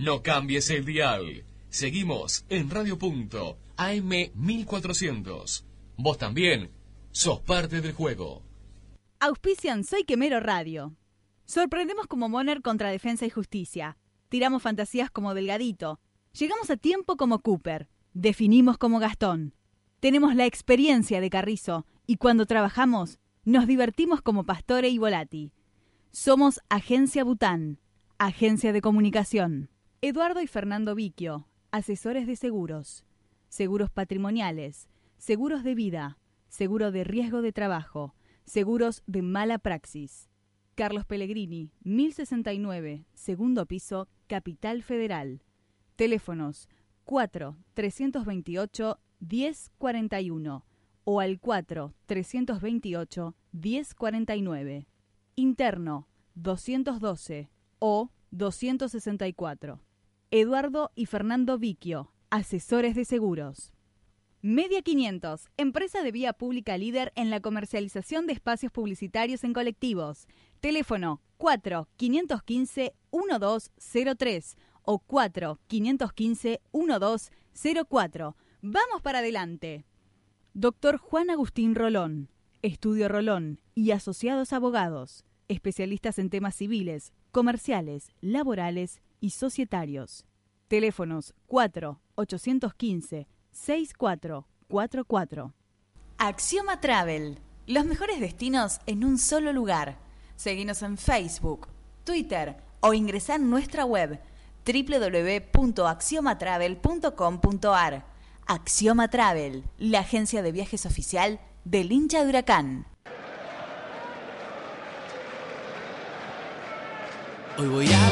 No cambies el dial. Seguimos en Radio Punto, AM 1400. Vos también sos parte del juego. Auspician Soy Quemero Radio. Sorprendemos como Moner contra Defensa y Justicia. Tiramos fantasías como Delgadito. Llegamos a tiempo como Cooper. Definimos como Gastón. Tenemos la experiencia de Carrizo y cuando trabajamos nos divertimos como Pastore y Volati. Somos Agencia Bután, Agencia de Comunicación. Eduardo y Fernando Viquio, asesores de seguros, seguros patrimoniales, seguros de vida, seguro de riesgo de trabajo, seguros de mala praxis. Carlos Pellegrini, 1069, segundo piso, Capital Federal. Teléfonos 4 328 1041 o al 4 328 1049. Interno 212 o 264. Eduardo y Fernando Viquio, asesores de seguros. Media 500, empresa de vía pública líder en la comercialización de espacios publicitarios en colectivos. Teléfono 4 515 1203 o 4 515 1204. Vamos para adelante. Doctor Juan Agustín Rolón, Estudio Rolón y Asociados Abogados, especialistas en temas civiles, comerciales, laborales y societarios. Teléfonos 4 815 6444. Axioma Travel. Los mejores destinos en un solo lugar. Seguinos en Facebook, Twitter o ingresar en nuestra web www.axiomatravel.com.ar. Axioma Travel, la agencia de viajes oficial del hincha de Huracán. Hoy voy a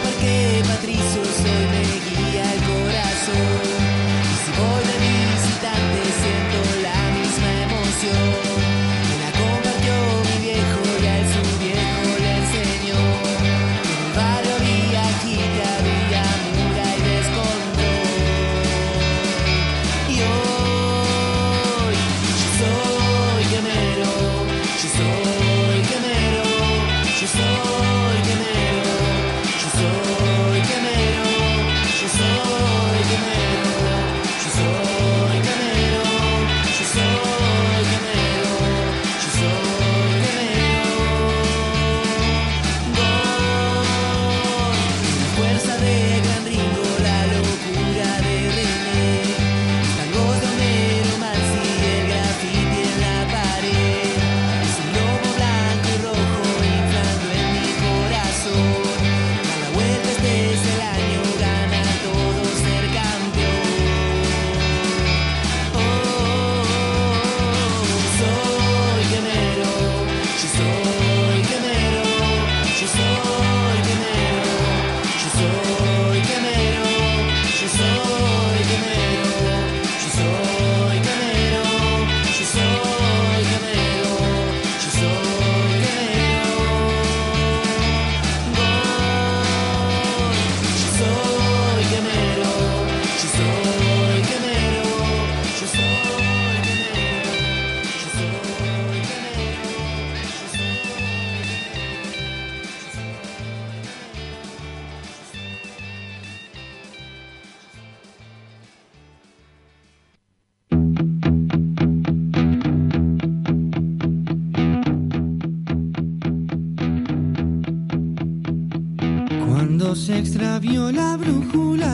extravió la brújula,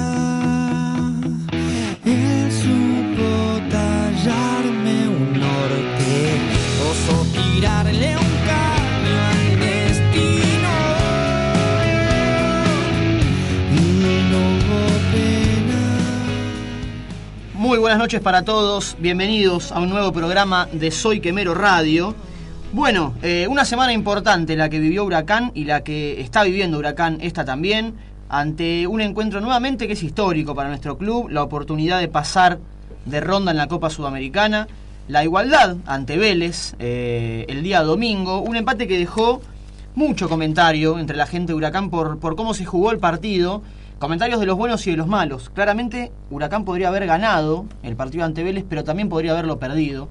supo tallarme un norte, oso tirarle un caño al destino. Y no hubo pena. Muy buenas noches para todos, bienvenidos a un nuevo programa de Soy Quemero Radio. Bueno, eh, una semana importante la que vivió Huracán y la que está viviendo Huracán esta también, ante un encuentro nuevamente que es histórico para nuestro club, la oportunidad de pasar de ronda en la Copa Sudamericana, la igualdad ante Vélez eh, el día domingo, un empate que dejó mucho comentario entre la gente de Huracán por, por cómo se jugó el partido, comentarios de los buenos y de los malos. Claramente Huracán podría haber ganado el partido ante Vélez, pero también podría haberlo perdido.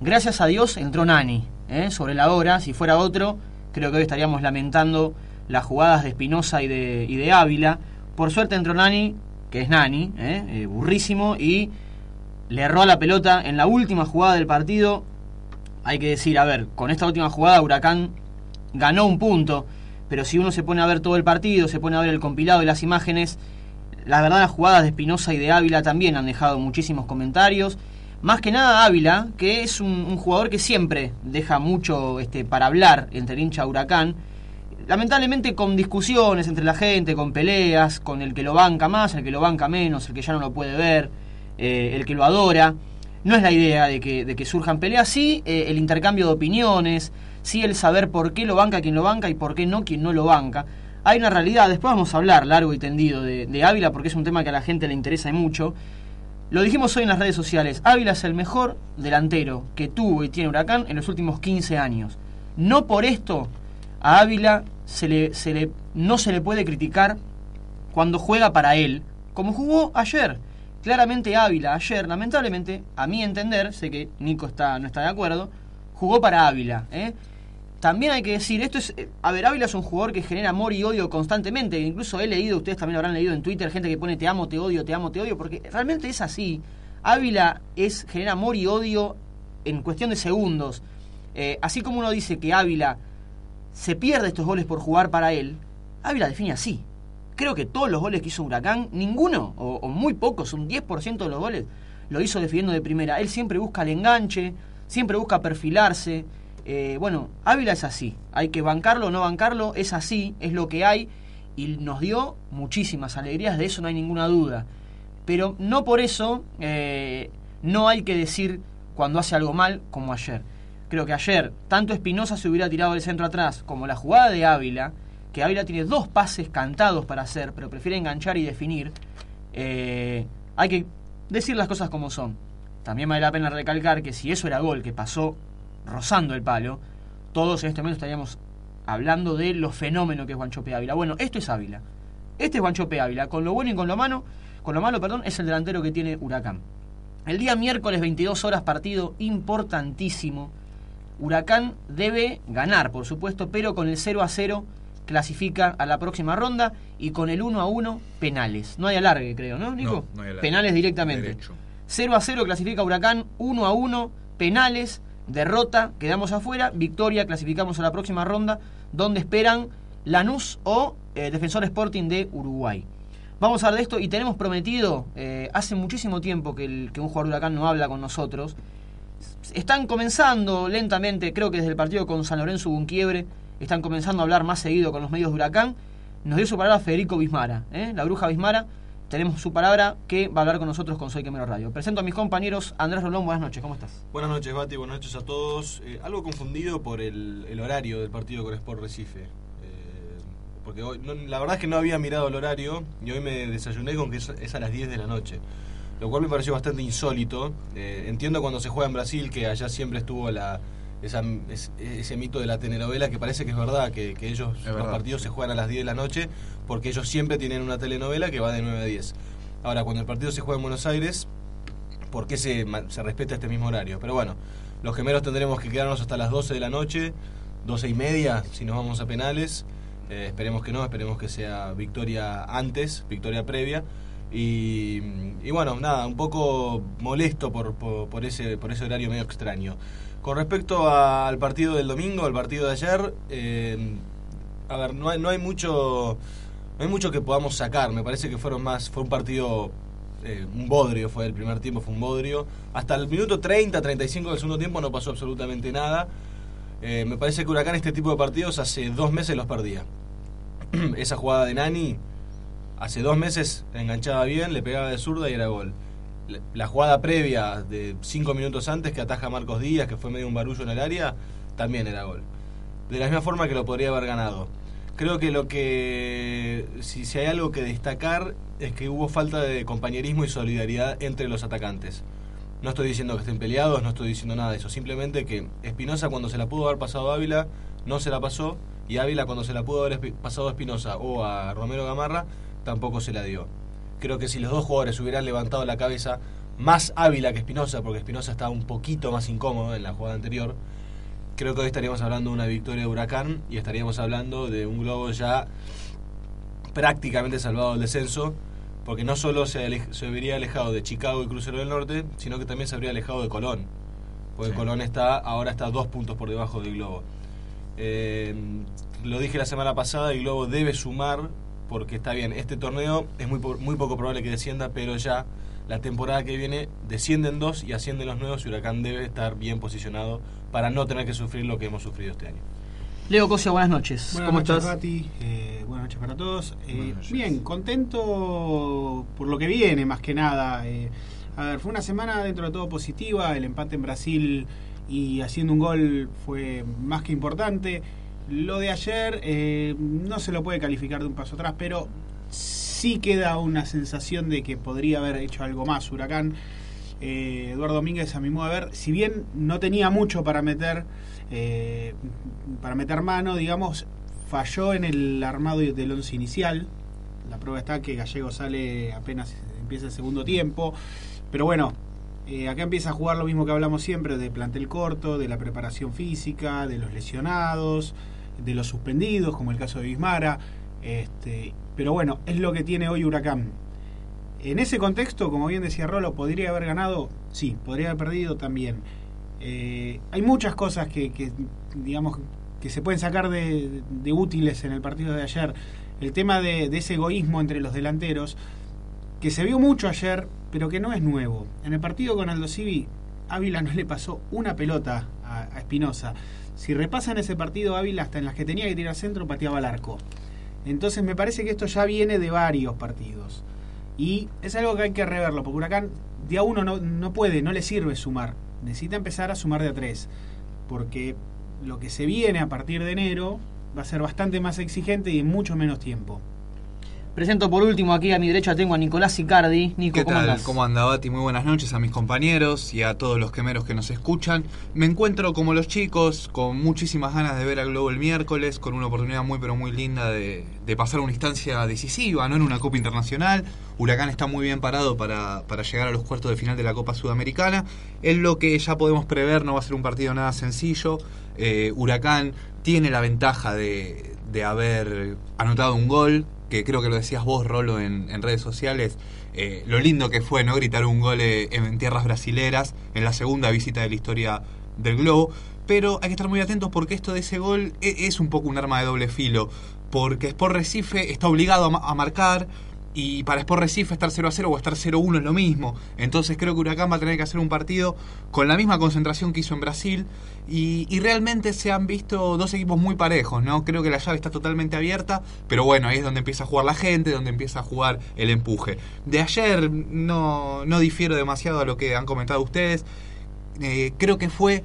Gracias a Dios entró Nani ¿eh? sobre la hora, si fuera otro, creo que hoy estaríamos lamentando las jugadas de Espinosa y de, y de Ávila, Por suerte entró Nani, que es Nani, ¿eh? Eh, burrísimo, y le erró a la pelota en la última jugada del partido. Hay que decir, a ver, con esta última jugada Huracán ganó un punto, pero si uno se pone a ver todo el partido, se pone a ver el compilado de las imágenes, la verdad jugadas de Espinosa y de Ávila también han dejado muchísimos comentarios. Más que nada Ávila, que es un, un jugador que siempre deja mucho este, para hablar entre el hincha Huracán. Lamentablemente con discusiones entre la gente, con peleas, con el que lo banca más, el que lo banca menos, el que ya no lo puede ver, eh, el que lo adora. No es la idea de que, surjan peleas, sí eh, el intercambio de opiniones, sí el saber por qué lo banca quien lo banca y por qué no quien no lo banca. Hay una realidad, después vamos a hablar largo y tendido de, de Ávila porque es un tema que a la gente le interesa mucho. Lo dijimos hoy en las redes sociales, Ávila es el mejor delantero que tuvo y tiene Huracán en los últimos 15 años. No por esto a Ávila se le, se le, no se le puede criticar cuando juega para él, como jugó ayer. Claramente Ávila ayer, lamentablemente, a mi entender, sé que Nico está, no está de acuerdo, jugó para Ávila. ¿eh? También hay que decir, esto es, eh, a ver, Ávila es un jugador que genera amor y odio constantemente. Incluso he leído, ustedes también lo habrán leído en Twitter, gente que pone te amo, te odio, te amo, te odio, porque realmente es así. Ávila es, genera amor y odio en cuestión de segundos. Eh, así como uno dice que Ávila se pierde estos goles por jugar para él, Ávila define así. Creo que todos los goles que hizo Huracán, ninguno, o, muy pocos, un 10% de los goles, lo hizo defendiendo de primera. Él siempre busca el enganche, siempre busca perfilarse. Eh, bueno, Ávila es así. Hay que bancarlo o no bancarlo, es así, es lo que hay. Y nos dio muchísimas alegrías, de eso no hay ninguna duda. Pero no por eso eh, no hay que decir cuando hace algo mal como ayer. Creo que ayer tanto Espinosa se hubiera tirado del centro atrás como la jugada de Ávila, que Ávila tiene dos pases cantados para hacer, pero prefiere enganchar y definir. Eh, hay que decir las cosas como son. También vale la pena recalcar que si eso era gol que pasó rozando el palo, todos en este momento estaríamos hablando de lo fenómeno que es Guanchope Ávila. Bueno, esto es Ávila. Este es Guanchope Ávila. Con lo bueno y con lo malo, con lo malo, perdón, es el delantero que tiene Huracán. El día miércoles 22 horas partido importantísimo. Huracán debe ganar, por supuesto, pero con el 0 a 0 clasifica a la próxima ronda y con el 1 a 1 penales. No hay alargue, creo, ¿no, Nico? No, no hay alargue. Penales directamente. Derecho. 0 a 0 clasifica Huracán, 1 a 1 penales, derrota, quedamos afuera, victoria, clasificamos a la próxima ronda, donde esperan Lanús o eh, Defensor Sporting de Uruguay. Vamos a hablar de esto y tenemos prometido, eh, hace muchísimo tiempo que, el- que un jugador de Huracán no habla con nosotros. Están comenzando lentamente, creo que desde el partido con San Lorenzo hubo están comenzando a hablar más seguido con los medios de Huracán. Nos dio su palabra Federico Bismara, ¿eh? la bruja Bismara. Tenemos su palabra que va a hablar con nosotros con Soy Quemero Radio. Presento a mis compañeros. Andrés Rolón, buenas noches, ¿cómo estás? Buenas noches, Bati, buenas noches a todos. Eh, algo confundido por el, horario del partido con Sport Recife. Eh, porque hoy, no- la verdad es que no había mirado el horario y hoy me desayuné con que es, es a las 10 de la noche. Lo cual me pareció bastante insólito. Eh, entiendo cuando se juega en Brasil que allá siempre estuvo la, esa- es- ese mito de la telenovela que parece que es verdad, que, que ellos Es los verdad. partidos se juegan a las 10 de la noche porque ellos siempre tienen una telenovela que va de 9 a 10. Ahora, cuando el partido se juega en Buenos Aires, por qué se, se respeta este mismo horario. Pero bueno, los gemelos tendremos que quedarnos hasta las 12 de la noche, 12 y media, si nos vamos a penales. Eh, esperemos que no, esperemos que sea victoria antes, victoria previa. Y, y bueno, nada, un poco molesto por, por, por ese, por ese horario medio extraño. Con respecto a- al partido del domingo, al partido de ayer, eh, a ver, no hay, no hay mucho no hay mucho que podamos sacar. Me parece que fueron más, fue un partido, eh, un bodrio fue el primer tiempo, fue un bodrio. Hasta el minuto 30, 35 del segundo tiempo no pasó absolutamente nada. Eh, me parece que Huracán este tipo de partidos hace dos meses los perdía. Esa jugada de Nani, hace dos meses enganchaba bien, le pegaba de zurda y era gol. La- jugada previa de cinco minutos antes que ataja Marcos Díaz, que fue medio un barullo en el área, también era gol. De la misma forma que lo podría haber ganado. Creo que lo que, si, si hay algo que destacar, es que hubo falta de compañerismo y solidaridad entre los atacantes. No estoy diciendo que estén peleados, no estoy diciendo nada de eso. Simplemente que Espinosa cuando se la pudo haber pasado a Ávila, no se la pasó. Y Ávila cuando se la pudo haber pasado a Espinosa o a Romero Gamarra, tampoco se la dio. Creo que si los dos jugadores hubieran levantado la cabeza, más Ávila que Espinosa, porque Espinosa estaba un poquito más incómodo en la jugada anterior, creo que hoy estaríamos hablando de una victoria de Huracán y estaríamos hablando de un globo ya prácticamente salvado del descenso, porque no solo se, ale- se habría alejado de Chicago y Crucero del Norte, sino que también se habría alejado de Colón. Porque Colón está ahora está dos puntos por debajo del Globo. Eh, lo dije la semana pasada, el Globo debe sumar, porque está bien, este torneo es muy, po- muy poco probable que descienda, pero ya la temporada que viene descienden dos y ascienden los nuevos y Huracán debe estar bien posicionado para no tener que sufrir lo que hemos sufrido este año. Leo Cosia, buenas noches. Buenas ¿Cómo noches, estás? Eh, buenas noches para todos. Eh, noches. bien, contento por lo que viene, más que nada. Eh, a ver, fue una semana dentro de todo positiva. El empate en Brasil y haciendo un gol fue más que importante. Lo de ayer eh, no se lo puede calificar de un paso atrás, pero sí queda una sensación de que podría haber hecho algo más Huracán. Eh, Eduardo Domínguez, a mi modo de ver, si bien no tenía mucho para meter, eh, para meter mano, digamos, falló en el armado del once inicial. La prueba está que Gallego sale apenas empieza el segundo tiempo. Pero bueno, eh, acá empieza a jugar lo mismo que hablamos siempre, de plantel corto, de la preparación física, de los lesionados, de los suspendidos, como el caso de Bismara. Este, pero bueno, es lo que tiene hoy Huracán. En ese contexto, como bien decía Rolo, ¿podría haber ganado? Sí, podría haber perdido también. Eh, hay muchas cosas que, que, digamos, que se pueden sacar de, útiles en el partido de ayer. El tema de, de ese egoísmo entre los delanteros, que se vio mucho ayer, pero que no es nuevo. En el partido con Aldo Civi, Ávila no le pasó una pelota a, a Espinosa. Si repasan ese partido, Ávila hasta en las que tenía que tirar centro pateaba al arco. Entonces me parece que esto ya viene de varios partidos. Y es algo que hay que reverlo, porque Huracán de a uno no, no puede, no le sirve sumar. Necesita empezar a sumar de a tres. Porque lo que se viene a partir de enero va a ser bastante más exigente y en mucho menos tiempo. Presento por último aquí a mi derecha tengo a Nicolás Icardi. Nico, ¿Qué ¿cómo tal? andás? ¿Cómo anda Bati? Muy buenas noches a mis compañeros y a todos los quemeros que nos escuchan. Me encuentro como los chicos, con muchísimas ganas de ver al Globo el miércoles, con una oportunidad muy pero muy linda de, de pasar una instancia decisiva, ¿no? En una Copa Internacional. Huracán está muy bien parado para, para llegar a los cuartos de final de la Copa Sudamericana. Es lo que ya podemos prever, no va a ser un partido nada sencillo. Eh, Huracán tiene la ventaja de, de haber anotado un gol, que creo que lo decías vos, Rolo, en, en redes sociales, eh, lo lindo que fue no gritar un gol eh, en tierras brasileras en la segunda visita de la historia del globo. Pero hay que estar muy atentos porque esto de ese gol e- es un poco un arma de doble filo. Porque Sport Recife está obligado a, a marcar y para Sport Recife estar 0 a 0 o estar 0 a 1 es lo mismo. Entonces creo que Huracán va a tener que hacer un partido con la misma concentración que hizo en Brasil. Y, realmente se han visto dos equipos muy parejos, ¿no? Creo que la llave está totalmente abierta, pero bueno, ahí es donde empieza a jugar la gente, donde empieza a jugar el empuje. De ayer no, no difiero demasiado a lo que han comentado ustedes. Eh, creo que fue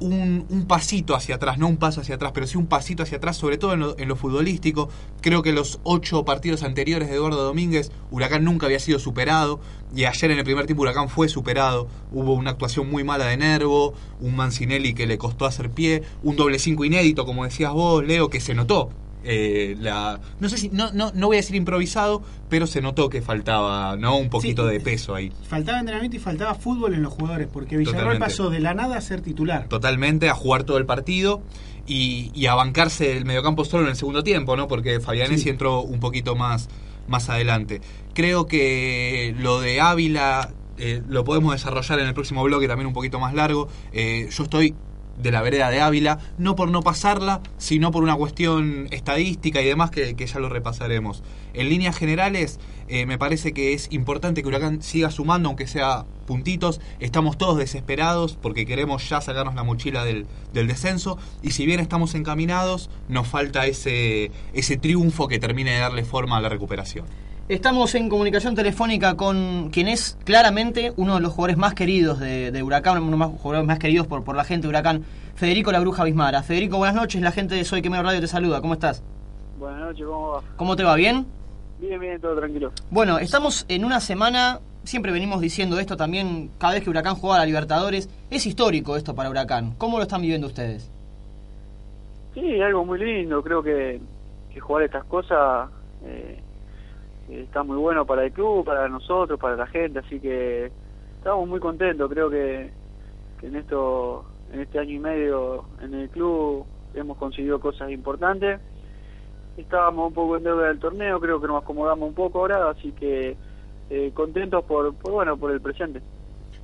un, un pasito hacia atrás, no un paso hacia atrás, pero sí un pasito hacia atrás, sobre todo en lo, en lo futbolístico. Creo que los ocho partidos anteriores de Eduardo Domínguez, Huracán nunca había sido superado, y ayer en el primer tiempo Huracán fue superado. Hubo una actuación muy mala de Nervo, un Mancinelli que le costó hacer pie, un doble cinco inédito, como decías vos, Leo, que se notó. Eh, la, no sé si, no, no, no voy a decir improvisado, pero se notó que faltaba ¿no? un poquito Sí. de peso ahí. Faltaba entrenamiento y faltaba fútbol en los jugadores, porque Villarroel Totalmente. pasó de la nada a ser titular. totalmente a jugar todo el partido y, y a bancarse el mediocampo solo en el segundo tiempo, ¿no? Porque Fabianesi Sí. entró un poquito más, más adelante. Creo que lo de Ávila eh, lo podemos desarrollar en el próximo bloque también un poquito más largo. Eh, yo estoy de la vereda de Ávila, no por no pasarla, sino por una cuestión estadística y demás que, que ya lo repasaremos. En líneas generales, eh, me parece que es importante que Huracán siga sumando, aunque sea puntitos. Estamos todos desesperados porque queremos ya sacarnos la mochila del, del descenso y si bien estamos encaminados, nos falta ese, ese triunfo que termine de darle forma a la recuperación. Estamos en comunicación telefónica con quien es claramente uno de los jugadores más queridos de, de Huracán, uno de los más- jugadores más queridos por, por la gente de Huracán, Federico La Bruja Bismara. Federico, buenas noches, la gente de Soy Quemero Radio te saluda, ¿cómo estás? Buenas noches, ¿cómo va? ¿Cómo te va? ¿Bien? Bien, bien, todo tranquilo. Bueno, estamos en una semana, siempre venimos diciendo esto también, cada vez que Huracán juega a la Libertadores, es histórico esto para Huracán. ¿Cómo lo están viviendo ustedes? Sí, algo muy lindo, creo que, que jugar estas cosas eh, está muy bueno para el club, para nosotros, para la gente, así que estamos muy contentos, creo que, en esto en este año y medio en el club hemos conseguido cosas importantes estábamos un poco en deuda del torneo, creo que nos acomodamos un poco ahora, así que eh, contentos por, por, bueno, por el presente.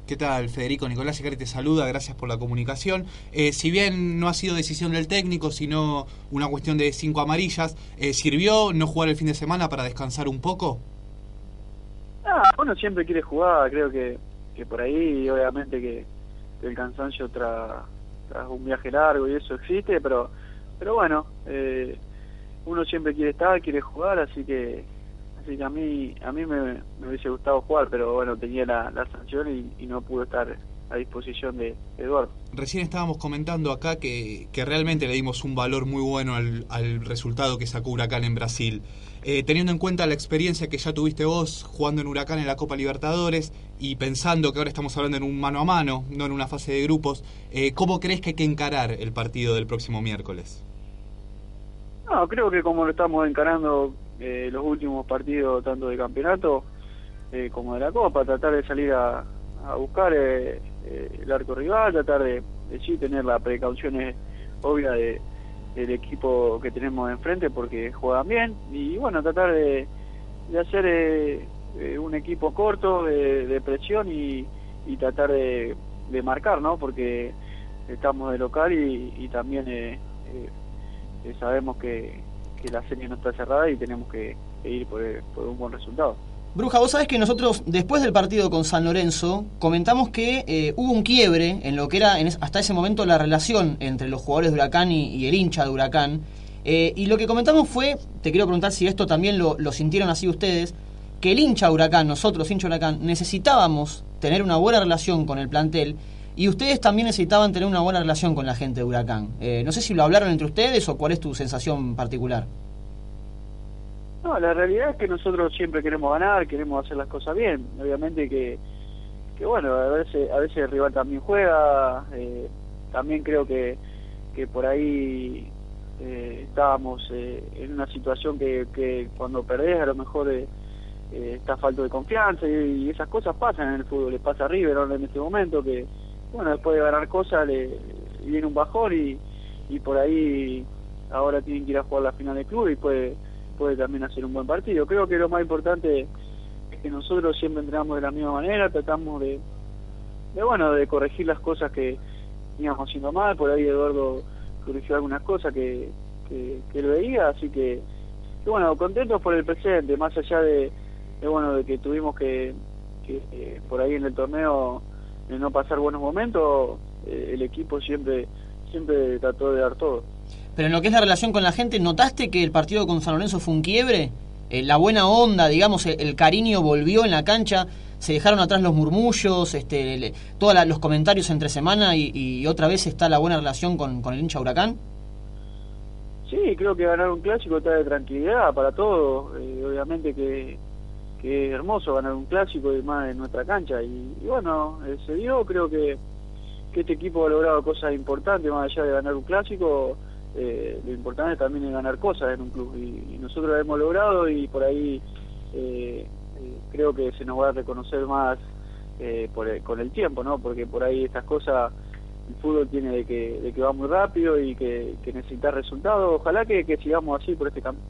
¿Qué tal, Federico? Nicolás Icari te saluda, gracias por la comunicación. Eh, si bien no ha sido decisión del técnico, sino una cuestión de cinco amarillas, eh, ¿sirvió no jugar el fin de semana para descansar un poco? Ah, uno siempre quiere jugar, creo que, que por ahí, obviamente que, el cansancio tras un viaje largo y eso existe, pero, pero bueno, eh, uno siempre quiere estar, quiere jugar, así que así que a mí a mí me, me hubiese gustado jugar, pero bueno, tenía la, la sanción y, y no pude estar a disposición de Eduardo. Recién estábamos comentando acá que, que realmente le dimos un valor muy bueno al, al resultado que sacó Huracán en Brasil. Eh, teniendo en cuenta la experiencia que ya tuviste vos jugando en Huracán en la Copa Libertadores y pensando que ahora estamos hablando en un mano a mano, no en una fase de grupos, eh, ¿cómo crees que hay que encarar el partido del próximo miércoles? No, creo que como lo estamos encarando eh, los últimos partidos, tanto de campeonato eh, como de la Copa, tratar de salir a, a buscar eh, eh, el arco rival, tratar de, de sí tener las precauciones obvias de, del equipo que tenemos enfrente porque juegan bien y bueno, tratar de, de hacer eh, un equipo corto de, presión y, y tratar de, marcar, ¿no? Porque estamos de local y, y también sabemos que, que la serie no está cerrada y tenemos que, ir por, eh, por un buen resultado. Bruja, vos sabés que nosotros, después del partido con San Lorenzo, comentamos que eh, hubo un quiebre en lo que era hasta ese momento la relación entre los jugadores de Huracán y, el hincha de Huracán. Eh, y lo que comentamos fue, te quiero preguntar si esto también lo, sintieron así ustedes, que el hincha Huracán, nosotros hincha Huracán, necesitábamos tener una buena relación con el plantel y ustedes también necesitaban tener una buena relación con la gente de Huracán. Eh, no sé si lo hablaron entre ustedes o cuál es tu sensación particular. No, la realidad es que nosotros siempre queremos ganar, queremos hacer las cosas bien. Obviamente que, que bueno, a veces, a veces el rival también juega. eh, también creo que, que por ahí eh, estábamos eh, en una situación que, que cuando perdés a lo mejor eh, eh, está falto de confianza y, esas cosas pasan en el fútbol. Le pasa a River en este momento que, bueno, después de ganar cosas le, viene un bajón y, y por ahí ahora tienen que ir a jugar la final del club y puede puede también hacer un buen partido. Creo que lo más importante es que nosotros siempre entrenamos de la misma manera, tratamos de, de bueno, de corregir las cosas que íbamos haciendo mal, por ahí Eduardo corrigió algunas cosas que, que, que él veía, así que, que bueno, contentos por el presente, más allá de, de bueno, de que tuvimos que, que eh, por ahí en el torneo de no pasar buenos momentos, eh, el equipo siempre siempre trató de dar todo. Pero en lo que es la relación con la gente, ¿notaste que el partido con San Lorenzo fue un quiebre? Eh, la buena onda, digamos, el, el cariño volvió en la cancha, se dejaron atrás los murmullos, este, todos los comentarios entre semana y, y otra vez está la buena relación con, con el hincha Huracán. Sí, creo que ganar un clásico trae tranquilidad para todos. Eh, obviamente que, que es hermoso ganar un clásico y más en nuestra cancha. Y, bueno, eh, se dio, creo que, que este equipo ha logrado cosas importantes más allá de ganar un clásico. eh, lo importante también es ganar cosas en un club. Y, y nosotros lo hemos logrado y por ahí eh, eh, creo que se nos va a reconocer más eh, por el- con el tiempo, ¿no? Porque por ahí estas cosas el fútbol tiene de que, de que va muy rápido y que, que necesita resultados. Ojalá que, que sigamos así por este camino.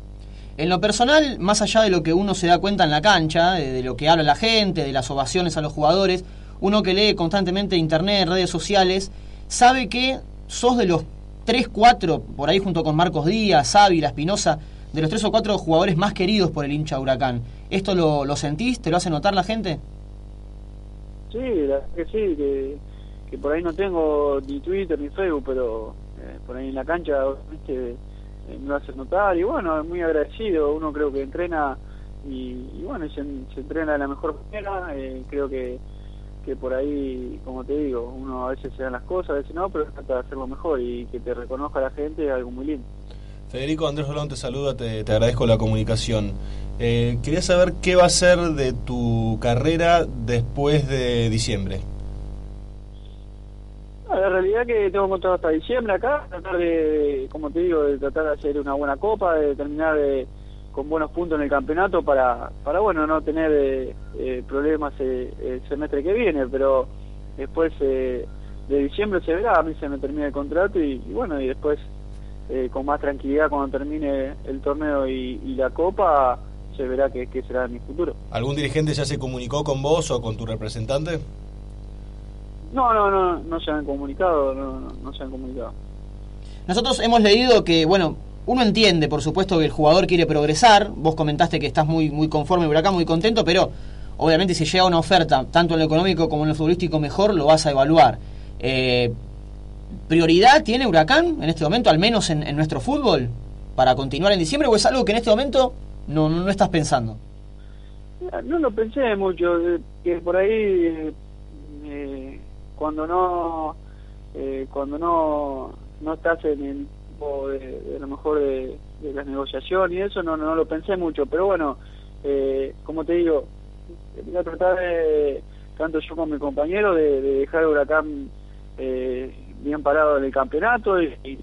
En lo personal, más allá de lo que uno se da cuenta en la cancha, de, lo que habla la gente, de las ovaciones a los jugadores, uno que lee constantemente internet, redes sociales, sabe que sos de los 3, 4, por ahí junto con Marcos Díaz, Ávila, Espinosa, de los 3 o 4 jugadores más queridos por el hincha Huracán. ¿Esto lo, lo sentís? ¿Te lo hace notar la gente? Sí, la que sí, que, que por ahí no tengo ni Twitter ni Facebook, pero eh, por ahí en la cancha me lo hace notar y bueno, es muy agradecido, uno creo que entrena y, y bueno, se, se entrena de la mejor manera, eh, creo que, que por ahí, como te digo, uno a veces se dan las cosas, a veces no, pero trata de hacerlo mejor y que te reconozca la gente es algo muy lindo. Federico Andrés Rolón te saluda, te, te agradezco la comunicación. Eh, quería saber qué va a ser de tu carrera después de diciembre. La realidad que tengo contrato hasta diciembre acá, tratar de, como te digo, de tratar de hacer una buena copa, de terminar de- con buenos puntos en el campeonato para, para bueno, no tener eh, eh, problemas eh, el semestre que viene, pero después eh, de diciembre se verá, a mí se me termina el contrato y, bueno, y después eh, con más tranquilidad cuando termine el torneo y, la Copa, se verá qué será mi futuro. ¿Algún dirigente ya se comunicó con vos o con tu representante? No, no, no, no se han comunicado, no, no, no se han comunicado. Nosotros hemos leído que, bueno, uno entiende, por supuesto, que el jugador quiere progresar. Vos comentaste que estás muy, muy conforme, Huracán, muy contento, pero obviamente si llega una oferta, tanto en lo económico como en lo futbolístico mejor, lo vas a evaluar. Eh, ¿Prioridad tiene Huracán en este momento, al menos en, en nuestro fútbol, para continuar en diciembre, o es algo que en este momento no, no, no estás pensando? No lo pensé mucho, eh, que por ahí eh, eh, cuando no eh, cuando no no estás en el tipo de, de lo mejor de, de las negociaciones y eso no, no lo pensé mucho, pero bueno, eh, como te digo, voy a tratar de, tanto yo como mi compañero, de, de dejar a Huracán eh, bien parado en el campeonato y,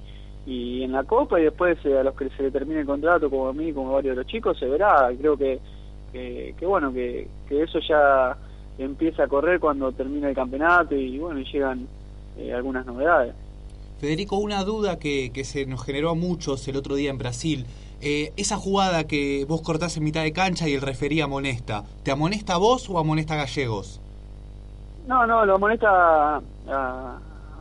y, en la Copa y después eh, a los que se le termine el contrato, como a mí, como a varios de los chicos, se verá. Creo que, que, que bueno, que, que eso ya empieza a correr cuando termina el campeonato y bueno, llegan eh, algunas novedades. Federico, una duda que, que se nos generó a muchos el otro día en Brasil. Eh, esa jugada que vos cortás en mitad de cancha y el referí amonesta, ¿te amonesta a vos o amonesta a Gallegos? No, no, lo amonesta a, a,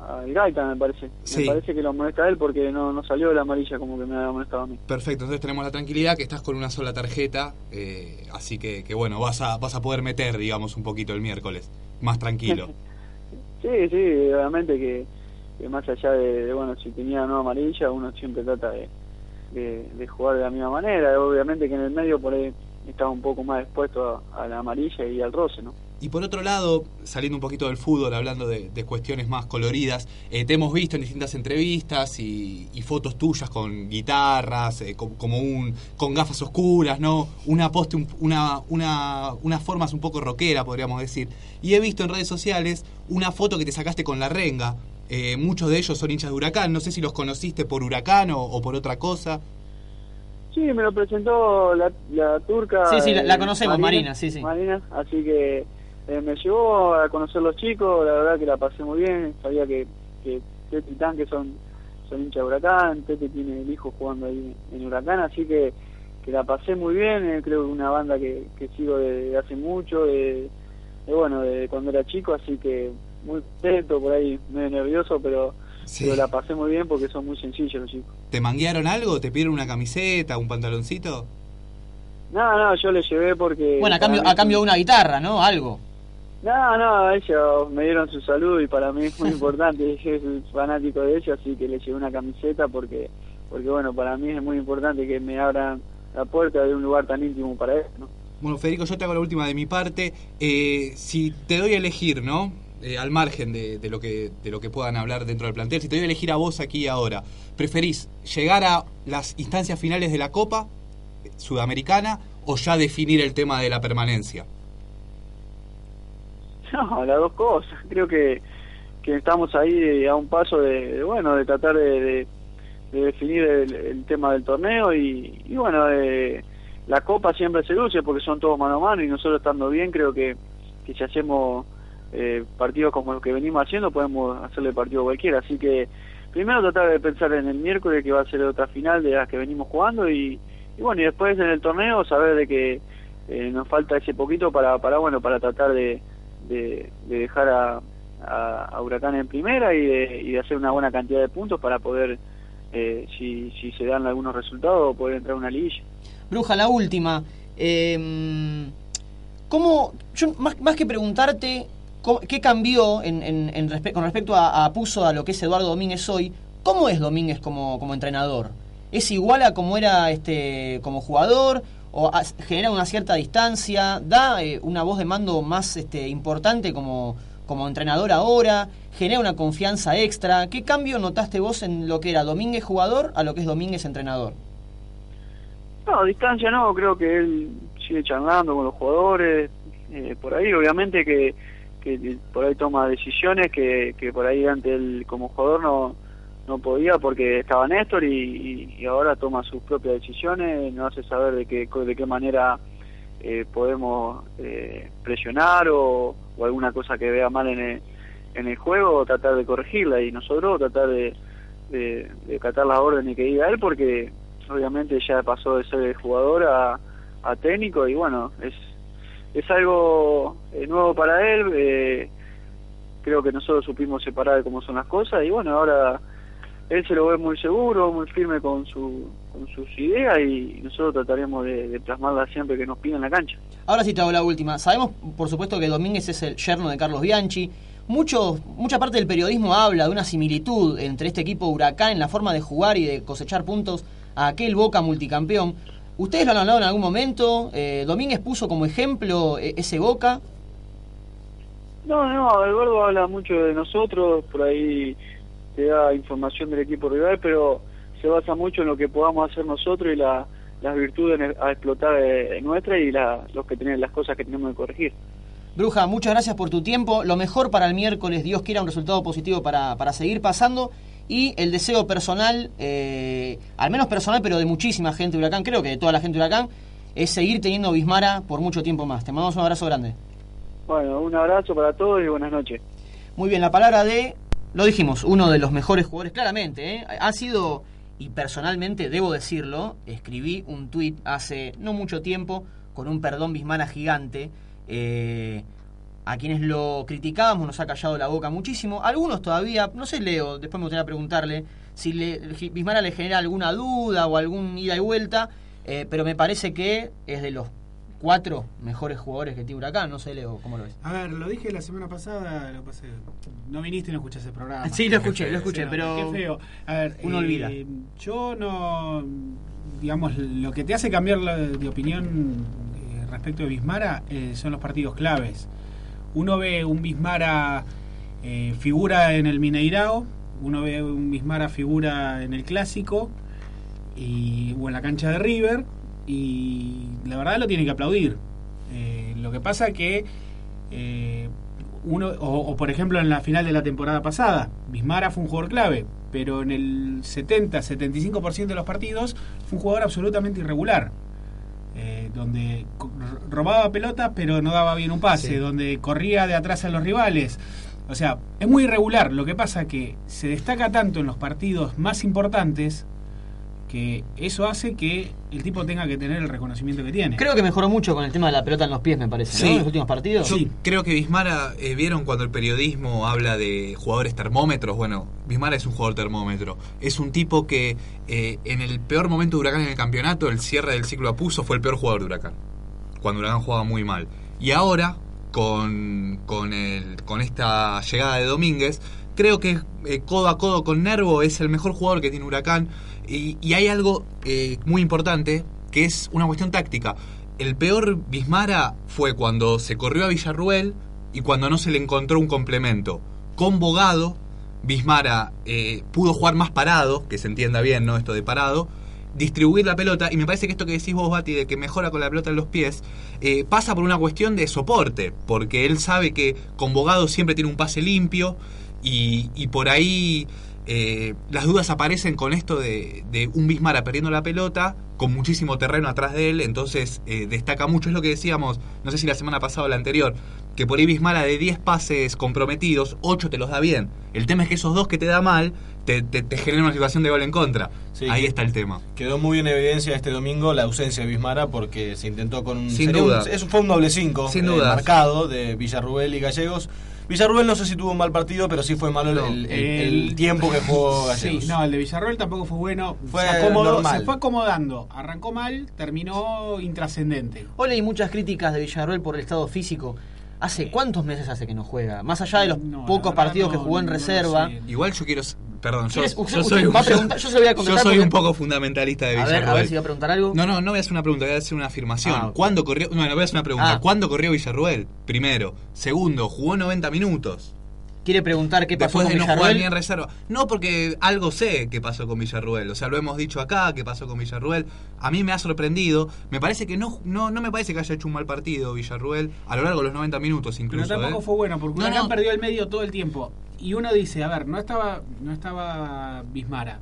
a el Gaita, me parece. Sí. Me parece que lo amonesta a él porque no, no salió de la amarilla como que me había amonestado a mí. Perfecto, entonces tenemos la tranquilidad que estás con una sola tarjeta, eh, así que, que bueno, vas a, vas a poder meter, digamos, un poquito el miércoles, más tranquilo. Sí, sí, obviamente que, que más allá de, de, bueno, si tenía no amarilla, uno siempre trata de, de, de jugar de la misma manera. Obviamente que en el medio por ahí estaba un poco más expuesto a, a la amarilla y al roce, ¿no? Y por otro lado, saliendo un poquito del fútbol, hablando de, de cuestiones más coloridas, eh, te hemos visto en distintas entrevistas y, y fotos tuyas con guitarras, eh, com- como un con gafas oscuras, ¿no? Una poste, un- una, una, unas formas un poco rockera, podríamos decir. Y he visto en redes sociales una foto que te sacaste con la renga. Eh, muchos de ellos son hinchas de Huracán. No sé si los conociste por Huracán o, o por otra cosa. Sí, me lo presentó la, la turca. Sí, sí, la- la conocemos, Marina, sí, sí. Marina, así que eh, me llevó a conocer los chicos, la verdad que la pasé muy bien, sabía que, que Tete y Tan que son, son hinchas de Huracán, Tete tiene el hijo jugando ahí en Huracán, así que, que la pasé muy bien, eh, creo que una banda que, que sigo desde hace mucho, de, de, bueno, de cuando era chico, así que muy contento, por ahí medio nervioso, pero, Sí. pero la pasé muy bien porque son muy sencillos los chicos. ¿Te manguearon algo? ¿Te pidieron una camiseta, un pantaloncito? No, no, yo le llevé porque... Bueno, a cambio, mí a cambio de un- una guitarra, ¿no? Algo. No, no, ellos me dieron su salud y para mí es muy importante. Yo soy fanático de ellos, así que le llevé una camiseta porque, porque bueno, para mí es muy importante que me abran la puerta de un lugar tan íntimo para ellos, ¿no? Bueno, Federico, yo te hago la última de mi parte. Eh, si te doy a elegir, ¿no? Eh, al margen de, de lo que, de lo que puedan hablar dentro del plantel, si te doy a elegir a vos aquí y ahora, ¿preferís llegar a las instancias finales de la Copa Sudamericana o ya definir el tema de la permanencia? No, las dos cosas. Creo que, que estamos ahí a un paso de, de, bueno, de tratar de, de, de definir el, el tema del torneo y, y bueno, de, la copa siempre se luce porque son todos mano a mano y nosotros estando bien creo que, que si hacemos eh, partidos como los que venimos haciendo podemos hacerle partido cualquiera. Así que primero tratar de pensar en el miércoles que va a ser otra final de las que venimos jugando y, y bueno, y después en el torneo saber de que eh, nos falta ese poquito para, para bueno, para tratar de de, de dejar a, a, Huracán en primera y de, y de, hacer una buena cantidad de puntos para poder, eh, si, si se dan algunos resultados, poder entrar a una liguilla. Bruja, la última. Eh, ¿Cómo, yo más, más que preguntarte qué cambió en, en, en con respecto a, a Puso, a lo que es Eduardo Domínguez hoy, ¿cómo es Domínguez como, como entrenador? ¿Es igual a como era este como jugador? O a, genera una cierta distancia, da eh, una voz de mando más este, importante como, como entrenador ahora, genera una confianza extra. ¿Qué cambio notaste vos en lo que era Domínguez jugador a lo que es Domínguez entrenador? No, distancia no, creo que él sigue charlando con los jugadores, eh, por ahí obviamente que, que por ahí toma decisiones que, que por ahí antes él como jugador no no podía porque estaba Néstor y, ahora toma sus propias decisiones, nos hace saber de qué, de qué manera eh, podemos eh, presionar o, alguna cosa que vea mal en el, en el juego, tratar de corregirla y nosotros tratar de, de, acatar las órdenes que diga él, porque obviamente ya pasó de ser jugador a, a técnico y bueno, es, es algo eh, nuevo para él. eh, creo que nosotros supimos separar cómo son las cosas y bueno, ahora él se lo ve muy seguro, muy firme con, su, con sus ideas y nosotros trataremos de, de plasmarlas siempre que nos pida en la cancha. Ahora sí te hago la última. Sabemos, por supuesto, que Domínguez es el yerno de Carlos Bianchi. Mucho, mucha parte del periodismo habla de una similitud entre este equipo Huracán en la forma de jugar y de cosechar puntos a aquel Boca multicampeón. ¿Ustedes lo han hablado en algún momento? Eh, ¿Domínguez puso como ejemplo eh, ese Boca? No, no, Eduardo habla mucho de nosotros, por ahí te da información del equipo rival, pero se basa mucho en lo que podamos hacer nosotros y la, las virtudes a explotar eh, nuestras y la, los que tienen las cosas que tenemos que corregir. Bruja, muchas gracias por tu tiempo. Lo mejor para el miércoles, Dios quiera un resultado positivo para, para seguir pasando. Y el deseo personal, eh, al menos personal, pero de muchísima gente de Huracán, creo que de toda la gente de Huracán, es seguir teniendo Bismara por mucho tiempo más. Te mandamos un abrazo grande. Bueno, un abrazo para todos y buenas noches. Muy bien, la palabra de, lo dijimos, uno de los mejores jugadores, claramente, ¿eh? ha sido, y personalmente debo decirlo, escribí un tuit hace no mucho tiempo con un perdón Bismara gigante. Eh, a quienes lo criticábamos nos ha callado la boca muchísimo. Algunos todavía, no sé, Leo, después me gustaría preguntarle si le, le genera alguna duda o algún ida y vuelta, eh, pero me parece que es de los cuatro mejores jugadores que tiene Huracán. No sé, Leo, ¿cómo lo ves? A ver, lo dije la semana pasada, lo pasé. No viniste y no escuchaste el programa. Sí, lo escuché, lo escuché, Sí, pero Qué feo. A ver, uno eh, olvida. Yo no. Digamos, lo que te hace cambiar la- de opinión eh, respecto de Bismara eh, son los partidos claves. Uno ve un Bismara eh, figura en el Mineirao, uno ve un Bismara figura en el Clásico y, o en la cancha de River y la verdad lo tiene que aplaudir. Eh, lo que pasa que eh, uno, o, o, por ejemplo en la final de la temporada pasada, Bismara fue un jugador clave, pero en el 70-75% de los partidos fue un jugador absolutamente irregular. Eh, donde robaba pelotas pero no daba bien un pase, Sí. donde corría de atrás a los rivales. O sea, es muy irregular. Lo que pasa que se destaca tanto en los partidos más importantes que eso hace que el tipo tenga que tener el reconocimiento que tiene. Creo que mejoró mucho con el tema de la pelota en los pies, me parece, ¿no? Sí. En los últimos partidos. Yo creo que Bismara, eh, ¿vieron cuando el periodismo habla de jugadores termómetros? Bueno, Bismara es un jugador termómetro. Es un tipo que eh, en el peor momento de Huracán en el campeonato, el cierre del ciclo a Puso, fue el peor jugador de Huracán. Cuando Huracán jugaba muy mal. Y ahora, con, con, el, con esta llegada de Domínguez, creo que eh, codo a codo con Nervo es el mejor jugador que tiene Huracán. Y, y hay algo eh, muy importante que es una cuestión táctica. El peor Bismara fue cuando se corrió a Villarruel y cuando no se le encontró un complemento. Con Bogado, Bismara eh, pudo jugar más parado, que se entienda bien, ¿no? Esto de parado, distribuir la pelota, y me parece que esto que decís vos, Bati, de que mejora con la pelota en los pies, eh, pasa por una cuestión de soporte, porque él sabe que con Bogado siempre tiene un pase limpio, y, y por ahí eh, las dudas aparecen con esto de, de un Bismara perdiendo la pelota, con muchísimo terreno atrás de él, entonces eh, destaca mucho, es lo que decíamos, no sé si la semana pasada o la anterior, que por ahí Bismara de 10 pases comprometidos, 8 te los da bien. El tema es que esos dos que te da mal, te, te, te generan una situación de gol en contra. Sí, Ahí está el tema. Quedó muy en evidencia este domingo la ausencia de Bismara porque se intentó con un. Sin duda. un- eso fue un doble 5 Sin dudas. marcado de Villarruel y Gallegos. Villarruel no sé si tuvo un mal partido, pero sí fue malo No. el, el- el tiempo que jugó Gallegos. Sí, no, el de Villarroel tampoco fue bueno. Fue se, acomodó, se fue acomodando. Arrancó mal, terminó intrascendente. Hoy hay muchas críticas de Villarroel por el estado físico. ¿Hace cuántos meses hace que no juega? Más allá de los No, pocos partidos que jugó en reserva. Igual yo quiero. Perdón, yo, ¿Quieres- yo usted- soy, usted va a preguntar? Yo se lo voy a yo soy porque- un poco fundamentalista de A ver, Villarruel. a ver si va a preguntar algo. No, no, no voy a hacer una pregunta, voy a hacer una afirmación. Ah, ok. ¿Cuándo corrió? Bueno, voy a hacer una pregunta. Ah. ¿Cuándo corrió Villarruel? Primero. Segundo, jugó 90 minutos. Quiere preguntar qué pasó Después con de no jugar reserva. Porque algo sé que pasó con Villarruel. O sea, lo hemos dicho acá, que pasó con Villarruel. A mí me ha sorprendido. Me parece que no, no, no me parece que haya hecho un mal partido Villarruel a lo largo de los 90 minutos Pero incluso. tampoco ¿eh? fue bueno, porque No, no. perdió el medio todo el tiempo. Y uno dice, a ver, no estaba, no estaba Bismara.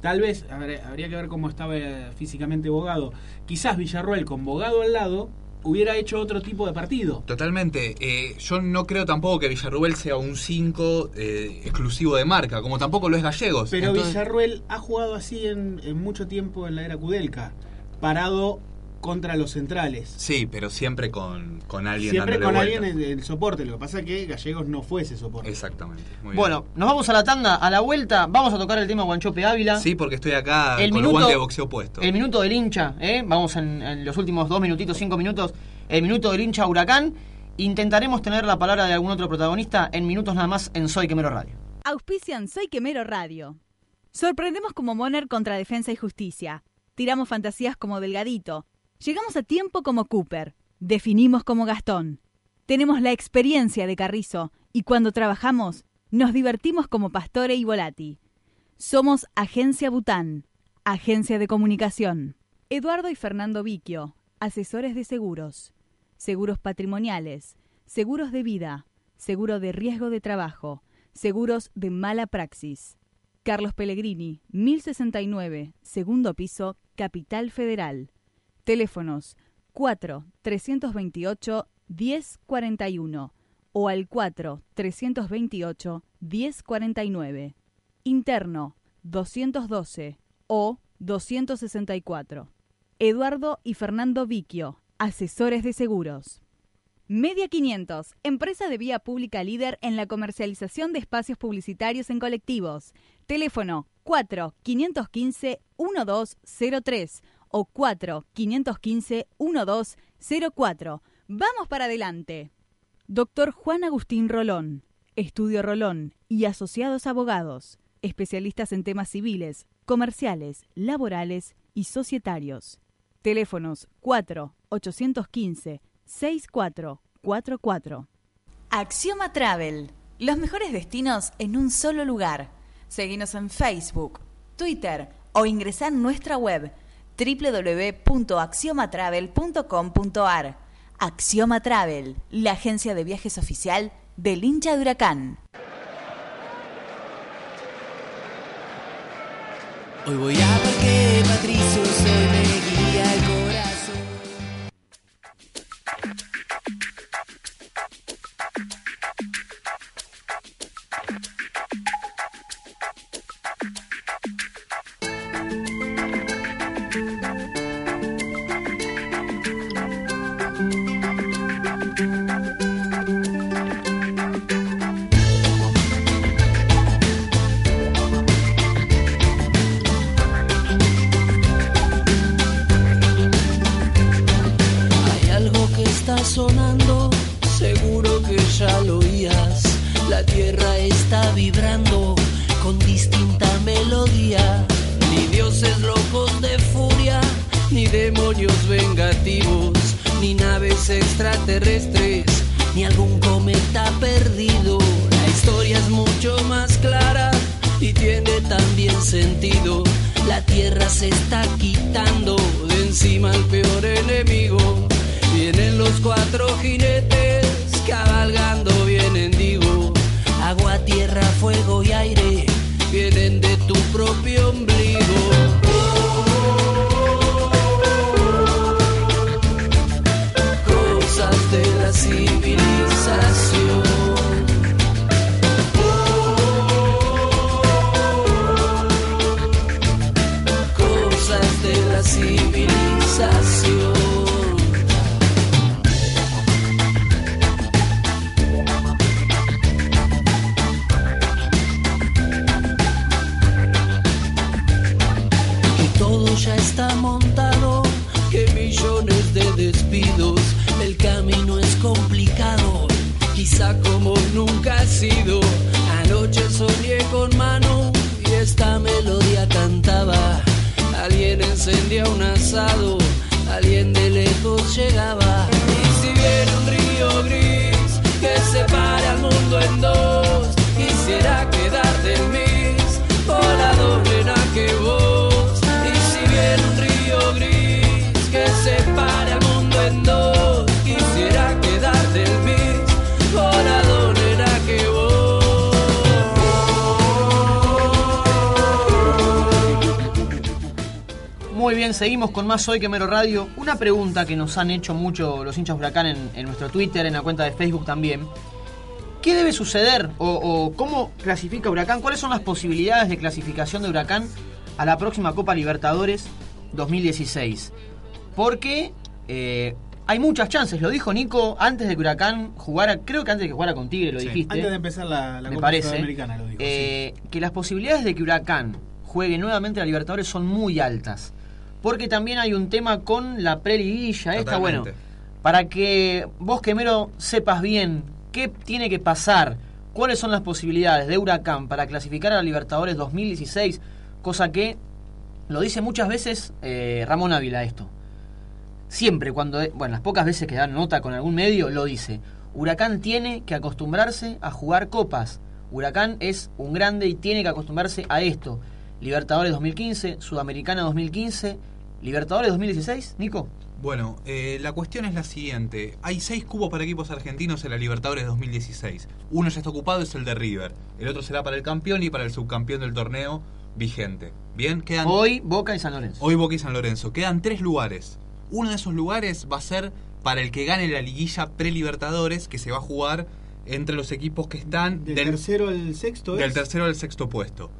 Tal vez, ver, habría que ver cómo estaba eh, físicamente Bogado. Quizás Villarroel con Bogado al lado hubiera hecho otro tipo de partido. Totalmente. Eh, yo no creo tampoco que Villarruel sea un 5 eh, exclusivo de marca, como tampoco lo es Gallegos. Pero Entonces- Villarruel ha jugado así en, en mucho tiempo en la era Kudelka, parado contra los centrales. Sí, pero siempre con, con alguien Siempre con vuelta. alguien en el soporte, lo que pasa es que Gallegos no fue ese soporte. Exactamente. muy bien. Bueno, nos vamos a la tanda, a la vuelta, vamos a tocar el tema Guanchope Ávila. Sí, porque estoy acá El con minuto- el guante de boxeo puesto. El minuto del hincha, ¿eh? vamos en, en los últimos dos minutitos, cinco minutos. El minuto del hincha Huracán. Intentaremos tener la palabra de algún otro protagonista en minutos nada más en Soy Quemero Radio. Auspician Soy Quemero Radio. Sorprendemos como Moner contra Defensa y Justicia. Tiramos fantasías como Delgadito. Llegamos a tiempo como Cooper. Definimos como Gastón. Tenemos la experiencia de Carrizo y cuando trabajamos nos divertimos como Pastore y Volati. Somos Agencia Bután, Agencia de Comunicación. Eduardo y Fernando Viquio, asesores de seguros. Seguros patrimoniales, seguros de vida, seguro de riesgo de trabajo, seguros de mala praxis. Carlos Pellegrini, 1069, segundo piso, Capital Federal. Teléfonos 4 328 1041 o al 4 328 1049. Interno 212 o 264. Eduardo y Fernando Viquio, asesores de seguros. Media 500, empresa de vía pública líder en la comercialización de espacios publicitarios en colectivos. Teléfono 4 515 1203 o 4 515 1204. Vamos para adelante. Doctor Juan Agustín Rolón, Estudio Rolón y Asociados Abogados, especialistas en temas civiles, comerciales, laborales y societarios. Teléfonos 4 815 6444. Axioma Travel. Los mejores destinos en un solo lugar. Seguinos en Facebook, Twitter o ingresar en nuestra web www.axiomatravel.com.ar. Axioma Travel, la agencia de viajes oficial del hincha de Huracán. Hoy voy a Parque Patricio, bien, seguimos con más Hoy que Mero Radio. Una pregunta que nos han hecho mucho los hinchas Huracán en, en nuestro Twitter, en la cuenta de Facebook también. ¿Qué debe suceder o, o cómo clasifica Huracán? ¿Cuáles son las posibilidades de clasificación de Huracán a la próxima Copa Libertadores 2016? Porque eh, hay muchas chances, lo dijo Nico antes de que Huracán jugara, creo que antes de que jugara con Tigre, lo Sí, dijiste. Antes de empezar la, la me Copa parece, Sudamericana, lo dijo. eh, que las posibilidades de que Huracán juegue nuevamente a Libertadores son muy altas. Porque también hay un tema con la preliguilla. Está bueno. Para que vos, Quemero, sepas bien qué tiene que pasar, cuáles son las posibilidades de Huracán para clasificar a la Libertadores 2016, cosa que lo dice muchas veces eh, Ramón Ávila esto. Siempre cuando, bueno, las pocas veces que dan nota con algún medio, lo dice. Huracán tiene que acostumbrarse a jugar copas. Huracán es un grande y tiene que acostumbrarse a esto. Libertadores 2015, Sudamericana 2015, Libertadores 2016, Nico. Bueno, eh, la cuestión es la siguiente. Hay seis cubos para equipos argentinos en la Libertadores 2016. Uno ya está ocupado, es el de River. El otro será para el campeón y para el subcampeón del torneo vigente. Bien, quedan... Hoy Boca y San Lorenzo. Hoy Boca y San Lorenzo. Quedan tres lugares. Uno de esos lugares va a ser para el que gane la liguilla pre-Libertadores que se va a jugar entre los equipos que están del, tercero al sexto del es? tercero al sexto puesto.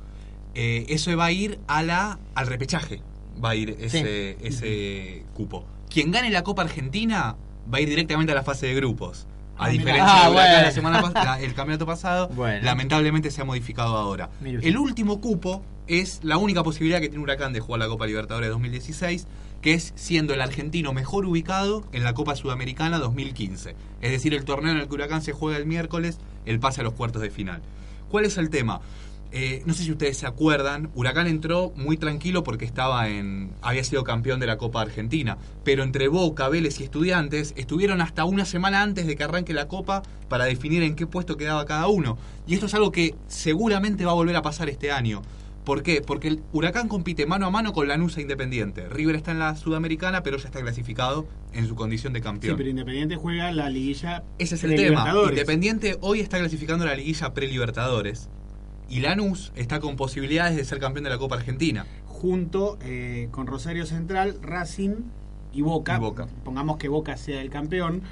Eh, eso va a ir a la al repechaje. Va a ir ese, ese cupo. Quien gane la Copa Argentina va a ir directamente a la fase de grupos. A Ah, diferencia Ah, de bueno. la semana la- el campeonato pasado, Bueno. lamentablemente se ha modificado ahora. El último cupo es la única posibilidad que tiene Huracán de jugar la Copa Libertadores 2016, que es siendo el argentino mejor ubicado en la Copa Sudamericana 2015. Es decir, el torneo en el que Huracán se juega el miércoles, el pase a los cuartos de final. ¿Cuál es el tema? Eh, no sé si ustedes se acuerdan, Huracán entró muy tranquilo porque estaba en había sido campeón de la Copa Argentina, pero entre Boca, Vélez y Estudiantes estuvieron hasta una semana antes de que arranque la Copa para definir en qué puesto quedaba cada uno. Y esto es algo que seguramente va a volver a pasar este año. ¿Por qué? Porque el Huracán compite mano a mano con Lanús e Independiente. River está en la Sudamericana, pero ya está clasificado en su condición de Sí, campeón. pero Independiente juega la liguilla Ese es el tema. Independiente hoy está clasificando la liguilla pre-Libertadores. Y Lanús está con posibilidades de ser campeón de la Copa Argentina. junto eh, con Rosario Central, Racing y Boca. Y Boca. Pongamos que Boca sea el campeón.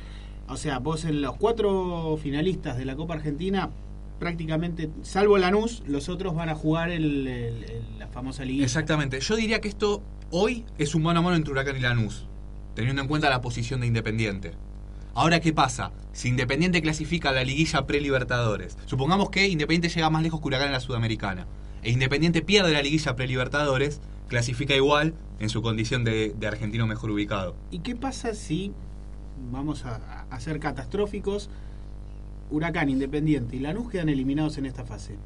O sea, vos en los cuatro finalistas de la Copa Argentina, prácticamente, salvo Lanús, los otros van a jugar el, el- el- la famosa liguilla. Exactamente. Yo diría que esto hoy es un mano a mano entre Huracán y Lanús, teniendo en cuenta la posición de Independiente. Ahora, ¿qué pasa? Si Independiente clasifica a la liguilla pre-Libertadores, supongamos que Independiente llega más lejos que Huracán en la Sudamericana, e Independiente pierde la liguilla pre-Libertadores, clasifica igual en su condición de, de argentino mejor ubicado. ¿Y qué pasa si, vamos a, a ser catastróficos, Huracán, Independiente y Lanús quedan eliminados en esta fase?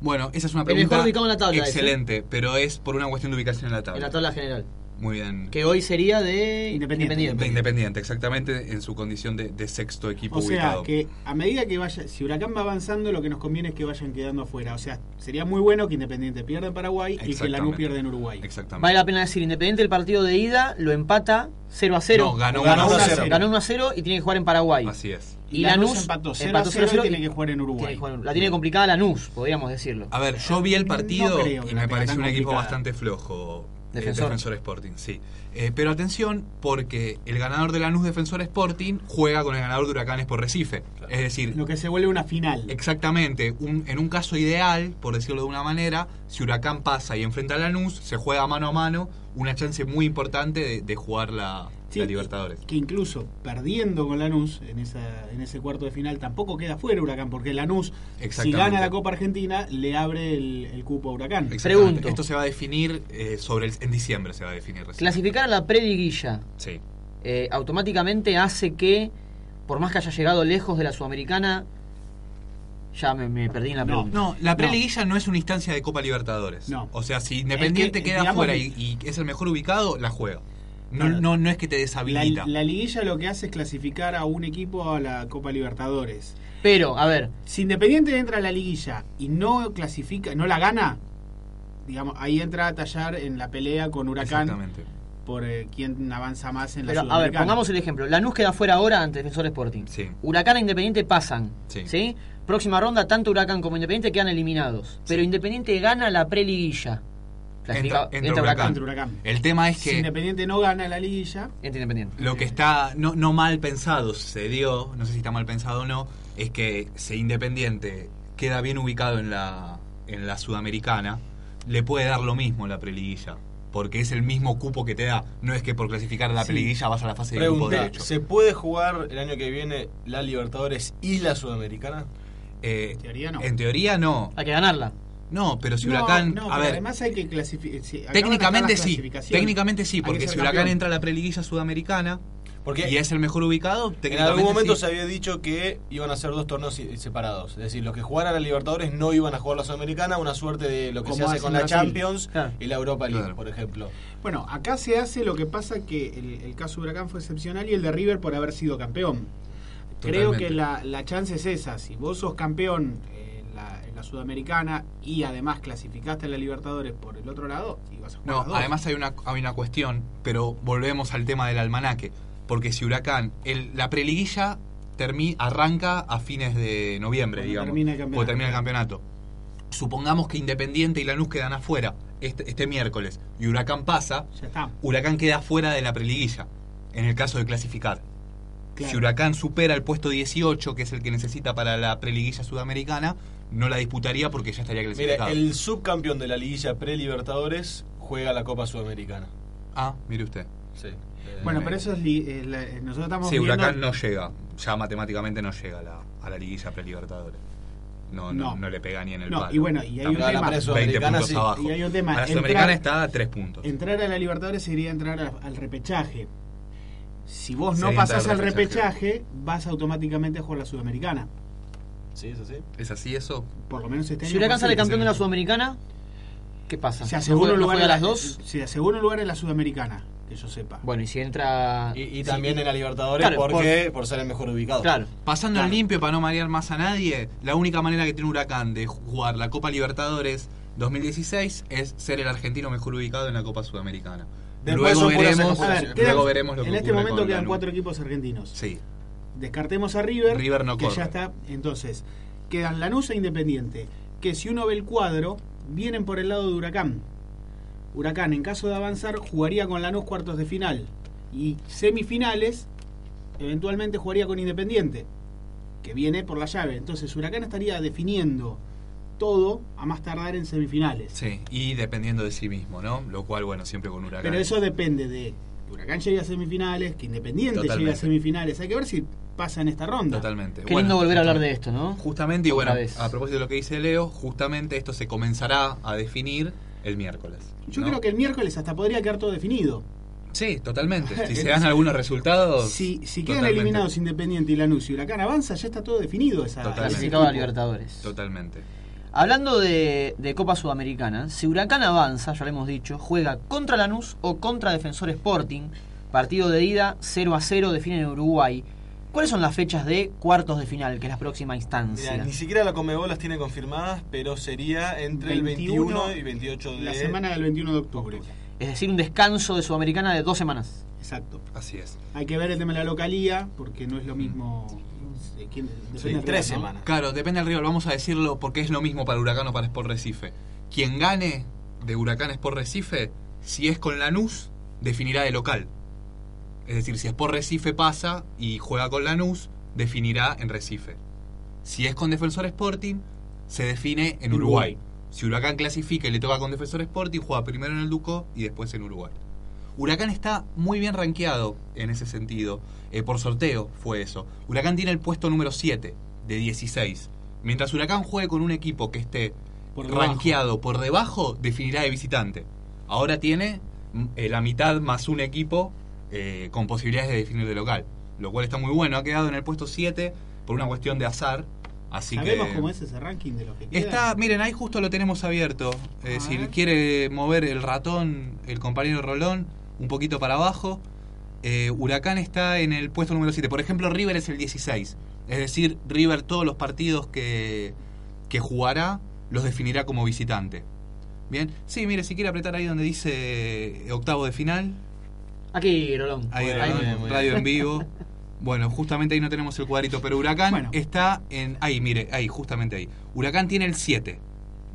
Bueno, esa es una El pregunta mejor ubicado en la tabla, ese. excelente, pero es por una cuestión de ubicación en la tabla. En la tabla general. Muy bien. Que hoy sería de Independiente. De Independiente, exactamente, en su condición de, de sexto equipo O sea, ubicado. que a medida que vaya, si Huracán va avanzando, lo que nos conviene es que vayan quedando afuera. O sea, sería muy bueno que Independiente pierda en Paraguay y que Lanús pierda en Uruguay. Exactamente. Vale la pena decir, Independiente el partido de ida lo empata 0 a 0. No, ganó Ganó 1 a 1 a 0. 0. Ganó 1 a 0 y tiene que jugar en Paraguay. Así es. Y Lanús empató 0 a 0 y tiene que jugar en Uruguay. Jugar la tiene complicada Lanús, podríamos decirlo. A ver, yo vi el partido No creo que y me pareció un equipo bastante flojo. Eh, Defensor. Sporting, sí. Eh, pero atención, porque el ganador de Lanús Defensor Sporting juega con el ganador de Huracanes por Recife. Es decir, Lo que se vuelve una final. exactamente, un- en un caso ideal, por decirlo de una manera, si Huracán pasa y enfrenta a Lanús, se juega mano a mano, una chance muy importante de, de jugar la, Sí, la Libertadores. Que incluso perdiendo con Lanús en, esa, en ese cuarto de final, tampoco queda fuera Huracán, porque Lanús, si gana la Copa Argentina, le abre el, el cupo a Huracán. Pregunto. Esto se va a definir eh, sobre el- en diciembre, se va a definir recién. Clasificar a la preliguilla Sí. eh, automáticamente hace que, por más que haya llegado lejos de la Sudamericana, ya me, me perdí en la No, pregunta. No, la preliguilla no. es una instancia de Copa Libertadores. No. O sea, si Independiente Es que, queda digamos fuera que- y, y es el mejor ubicado, la juega. No, no, no es que te deshabilita. la liguilla lo que hace es clasificar a un equipo a la Copa Libertadores. Pero, a ver, Si Independiente entra a la liguilla y no clasifica, no la gana, digamos, ahí entra a tallar en la pelea con Huracán Exactamente. por eh, quién avanza más en la pero a ver, pongamos el ejemplo. Lanús queda fuera ahora ante Defensor Sporting. Sí. Huracán e Independiente pasan. Sí. Sí. Próxima ronda, tanto Huracán como Independiente quedan eliminados. Pero Independiente gana la preliguilla. Clasifica- Entra- entra entra Huracán. Entre Huracán. El tema es Si que Independiente no gana la liguilla, Entra Independiente. lo que está no, no mal pensado se dio, no sé si está mal pensado o no, es que si Independiente queda bien ubicado en la, en la Sudamericana, le puede dar lo mismo la preliguilla. Porque es el mismo cupo que te da. No es que por clasificar a la Sí. preliguilla vas a la fase de grupo Pregunta, derecho. ¿se puede jugar el año que viene la Libertadores y la Sudamericana? Eh, en teoría no. En teoría no. Hay que ganarla. No, pero si No, Huracán. no, a pero ver, además hay que clasificar. técnicamente sí. Técnicamente sí, porque si Huracán entra a la preliguilla sudamericana Porque y es el mejor ubicado, en algún momento sí. se había dicho que iban a ser dos torneos separados. Es decir, los que jugaran a Libertadores no iban a jugar la Sudamericana, una suerte de lo que Como se hace con en la Brasil. Champions Claro. y la Europa League, Claro. por ejemplo. Bueno, acá se hace lo que pasa que el, el caso de Huracán fue excepcional y el de River por haber sido campeón. Creo que la, la chance es esa. Si vos sos campeón la, en la Sudamericana y además clasificaste a la Libertadores por el otro lado, y vas a jugar No, las dos. además hay una, hay una cuestión, pero volvemos al tema del almanaque. Porque si Huracán, el, la preliguilla termi- arranca a fines de noviembre, Cuando digamos. termina el campeonato. termina el campeonato. Supongamos que Independiente y Lanús quedan afuera este, este miércoles y Huracán pasa, Ya está. Huracán queda fuera de la preliguilla, en el caso de clasificar. Claro. Si Huracán supera el puesto 18, que es el que necesita para la preliguilla sudamericana, no la disputaría porque ya estaría Mira, clasificado. el subcampeón de la liguilla pre-Libertadores juega la Copa Sudamericana. Ah, mire usted. Sí. Eh, Bueno, pero eso es. li- eh, la- eh, nosotros estamos Sí, viendo- Huracán no llega, ya matemáticamente no llega a la, a la liguilla prelibertadores. No, no, No. no, le pega ni en el No, palo. y bueno, y hay un Está tema- 20 Sudamericana puntos sí. abajo. Y hay un tema, A la entrar- Sudamericana está a 3 puntos. Entrar a la Libertadores sería entrar a- al repechaje. Si vos no pasás al repechaje. repechaje, vas automáticamente a jugar la Sudamericana. Sí, es así. ¿Es así eso? Por lo menos este Si Huracán sale campeón de la Sudamericana, ¿qué pasa? Se ¿No asegura un lugar juega en la- las dos? Se asegura un lugar en la Sudamericana, que yo sepa. Bueno, y si entra. Y, y sí, también en la Libertadores Claro, porque por ser el mejor ubicado. Claro. Pasando Claro. en limpio para no marear más a nadie, la única manera que tiene Huracán de jugar la Copa Libertadores 2016 es ser el argentino mejor ubicado en la Copa Sudamericana. Después luego veremos, A ver, especulaciones. quedan- luego veremos lo que en este momento con quedan Lanús. cuatro equipos argentinos. Sí. Descartemos a River, River no que corre. ya está. Entonces, quedan Lanús e Independiente, que si uno ve el cuadro, vienen por el lado de Huracán. Huracán, en caso de avanzar, jugaría con Lanús cuartos de final. Y semifinales, eventualmente jugaría con Independiente, que viene por la llave. Entonces, Huracán estaría definiendo todo a más tardar en semifinales. Sí, y dependiendo de sí mismo, ¿no? Lo cual, bueno, siempre con Huracán. Pero eso depende de que Huracán llegue a semifinales, que Independiente llegue a Totalmente. semifinales. Hay que ver si pasa en esta ronda. Totalmente. Qué Bueno, lindo volver a hablar de esto, ¿no? Justamente, y Otra bueno, vez. a propósito de lo que dice Leo, justamente esto se comenzará a definir el miércoles. Yo ¿no? creo que el miércoles hasta podría quedar todo definido. Sí, totalmente. Si se dan algunos resultados. Si, si quedan totalmente. eliminados Independiente y Lanús y Huracán avanza, ya está todo definido. Esa, Totalmente. ese Clasificado a grupo. Libertadores. Totalmente. Hablando de, de Copa Sudamericana, si Huracán avanza, ya lo hemos dicho, juega contra Lanús o contra Defensor Sporting. Partido de ida 0 a 0 definen en Uruguay. ¿Cuáles son las fechas de cuartos de final, que es la próxima instancia? Ni siquiera la Comebol las tiene confirmadas, pero sería entre 21 el 21 y 28 de La semana del 21 de octubre. Es decir, un descanso de Sudamericana de dos semanas. Exacto. Así es. Hay que ver el tema de la localía, porque no es lo mismo. Quién- depende Sí, del tres rival, ¿no? semanas. Claro, depende del rival. Vamos a decirlo porque es lo mismo para Huracán o para Sport Recife. Quien gane de Huracán Sport Recife, si es con Lanús, definirá de local. Es decir, si Sport Recife pasa y juega con Lanús, definirá en Recife. Si es con Defensor Sporting, se define en Uruguay. Si Huracán clasifica y le toca con Defensor Sporting, juega primero en el Duco y después en Uruguay. Huracán está muy bien rankeado en ese sentido. Eh, por sorteo fue eso. Huracán tiene el puesto número 7 de 16. Mientras Huracán juegue con un equipo que esté Por rankeado por debajo, definirá de visitante. Ahora tiene mm, eh, la mitad más un equipo eh, con posibilidades de definir de local. Lo cual está muy bueno. Ha quedado en el puesto 7 por una cuestión de azar. Así ¿Sabemos que cómo es ese ranking de los que quedan? Está, miren, ahí justo lo tenemos abierto. Eh, si quiere mover el ratón, el compañero Rolón, un poquito para abajo. Eh, Huracán está en el puesto número 7. Por ejemplo, River es el 16. Es decir, River todos los partidos que, que jugará los definirá como visitante. Bien, sí, mire, si quiere apretar ahí donde dice eh, octavo de final, Aquí, Rolón. ahí, bien, radio bien. en vivo. Bueno, justamente ahí no tenemos el cuadrito, pero Huracán Bueno. está en. Ahí, mire, ahí, justamente ahí. Huracán tiene el 7.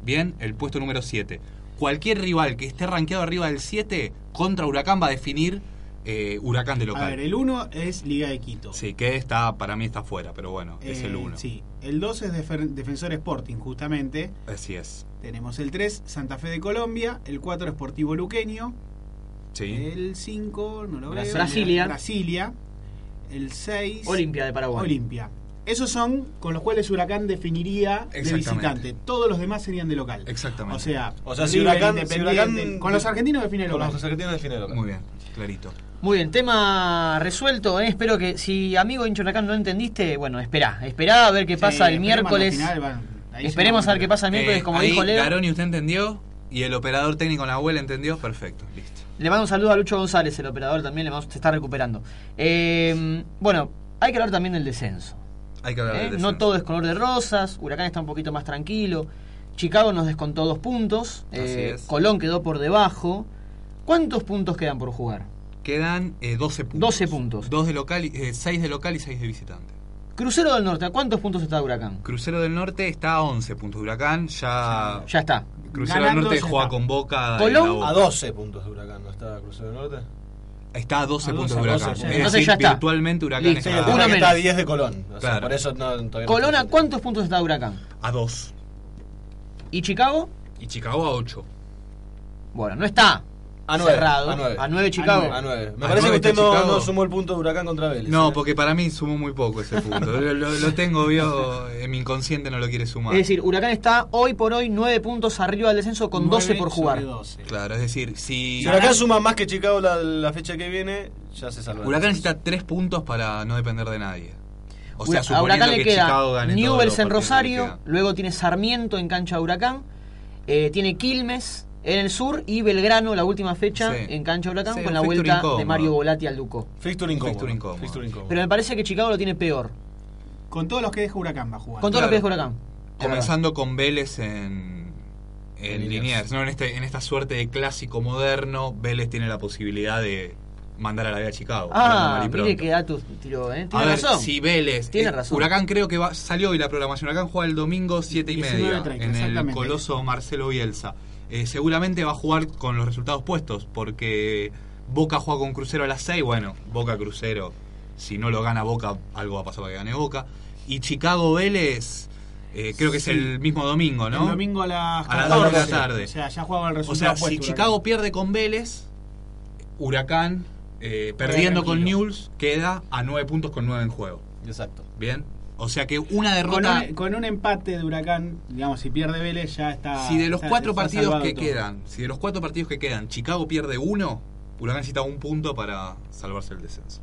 Bien, el puesto número 7. cualquier rival que esté rankeado arriba del 7 contra Huracán va a definir eh, Huracán de A local. ver, el 1 es Liga de Quito. Sí, que está, para mí está fuera, pero bueno, es Eh, el 1. Sí, el 2 es Defer- Defensor Sporting, justamente. Así es. Tenemos el 3, Santa Fe de Colombia. El 4, Sportivo Luqueño. Sí. El 5, no lo veo. Brasilia. Brasilia. El 6, Olimpia de Paraguay. Olimpia. Esos son con los cuales Huracán definiría de visitante. Todos los demás serían de local. Exactamente. O sea, O sea, si River, Huracán- si Independiente, Huracán- con los argentinos define Con local. los argentinos define local. Muy bien, clarito. Muy bien, tema resuelto. ¿eh? Espero que si amigo hincha Huracán no entendiste, bueno, espera. Esperá a ver qué Sí, pasa el miércoles. final, Esperemos a ver qué pasa el miércoles, Eh, como ahí dijo Leo. Garoni, ¿usted entendió? Y el operador técnico en la abuela entendió. Perfecto, listo. Le mando un saludo a Lucho González, el operador también, le mando- se está recuperando. Eh, bueno, hay que hablar también del descenso. Hay que hablar ¿eh? del No descenso. todo es color de rosas, Huracán está un poquito más tranquilo. Chicago nos descontó dos puntos, Así eh, es. Colón quedó por debajo. ¿Cuántos puntos quedan por jugar? Quedan eh, 12 puntos. 12 puntos. Dos de local, y- eh, 6 de local y 6 de visitante. Crucero del Norte, ¿a cuántos puntos está Huracán? Crucero del Norte está a 11 puntos. Huracán ya. Ya está. Crucero Ganando del Norte juega está. con Boca. Colón Boca. A 12 puntos de Huracán, ¿no está Crucero del Norte? Está a 12 A puntos 12, de Huracán. 12, Es entonces decir, ya está. virtualmente Huracán Listo. Está que está a menos. 10 de Colón. O sea, Claro. por eso no, todavía no Colón, ¿a cuántos puntos está Huracán? a 2. ¿Y Chicago? Y Chicago a 8. Bueno, no está A 9. cerrado. A 9. A nueve Chicago. A 9. Me A parece que usted no, no sumó el punto de Huracán contra Vélez. No, ¿eh? porque para mí sumó muy poco ese punto. lo, lo- lo tengo, vio, en mi inconsciente no lo quiere sumar. Es decir, Huracán está hoy por hoy 9 puntos arriba del descenso con 12 por jugar. sobre 12. Claro, es decir, si Si Huracán suma más que Chicago la, la fecha que viene, ya se salva. Huracán necesita 3 puntos para no depender de nadie. O sea, a suponiendo Huracán le que queda Chicago gane todos Newells en Rosario, luego tiene Sarmiento en cancha de Huracán, eh, tiene Quilmes en el sur y Belgrano la última fecha Sí. en cancha Huracán Sí, con la vuelta incómodo. de Mario Volati al Duco. Fixture incómodo. Pero me parece que Chicago lo tiene peor. Con todos los que deja Huracán va a jugar. Con todo lo Claro. que es Huracán. Comenzando con Vélez en, en Liniers. Liniers. ¿no? En, este, en esta suerte de clásico moderno, Vélez tiene la posibilidad de mandar a la vida a Chicago. Ah, mire qué dato tiró, ¿eh? A Tiene ver, razón. si Vélez. Tiene eh, razón. Huracán creo que va, salió hoy la programación. Huracán juega el domingo 7 y media 19:30, en el coloso Marcelo Bielsa. Eh, seguramente va a jugar con los resultados puestos porque Boca juega con Crucero a las 6. Bueno, Boca Crucero. Si no lo gana Boca, algo va a pasar para que gane Boca. Y Chicago Vélez, eh, creo que es Sí. el mismo domingo, ¿no? El domingo a las A las 14. dos de la tarde. O sea, ya jugaba el O resultado. sea, puesto, si Huracán. Chicago pierde con Vélez, Huracán, eh, perdiendo con. Newell's, queda a 9 puntos con 9 en juego. Exacto. Bien. O sea que una Con derrota. un, con un empate de Huracán, digamos, si pierde Vélez ya está. Si de los está- cuatro está partidos que todo. quedan, si de los cuatro partidos que quedan, Chicago pierde uno, Huracán necesita un punto para salvarse el descenso.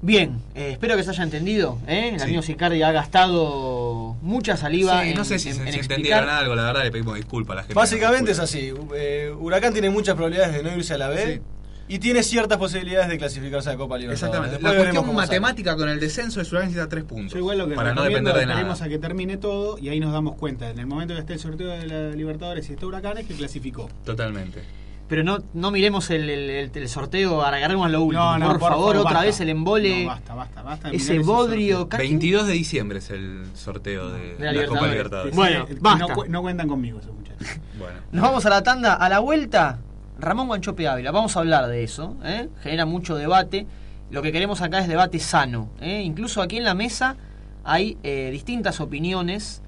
Bien, eh, espero que se haya entendido. ¿eh? El Sí. amigo Sicardi ha gastado mucha saliva. Sí, en, no sé si, en- se- en explicar. entendieron algo, la verdad le pedimos disculpas a la gente. Básicamente es así. Eh, Huracán tiene muchas probabilidades de no irse a la B Sí. Y tiene ciertas posibilidades de clasificarse a la Copa Libertadores. Exactamente. Después La cuestión sale. matemática con el descenso es Huracán necesita tres puntos. Yo igual lo que para no depender de nada. a que termine todo y ahí nos damos cuenta. En el momento que esté el sorteo de la Libertadores y está Huracán es que clasificó. Totalmente. Pero no, no miremos el, el- el- el sorteo, agarremos lo último. No, no, por, favor, otra basta. vez el embole. No, basta, basta, basta de ese bodrio. casi- 22 de diciembre es el sorteo de, De la la, Copa Libertadores. Bueno, basta. No cuentan conmigo esos muchachos. Bueno. Nos vamos a la tanda. A la vuelta, Ramón Guanchope Ávila. Vamos a hablar de eso. ¿eh? Genera mucho debate. Lo que queremos acá es debate sano. ¿eh? Incluso aquí en la mesa hay eh, distintas opiniones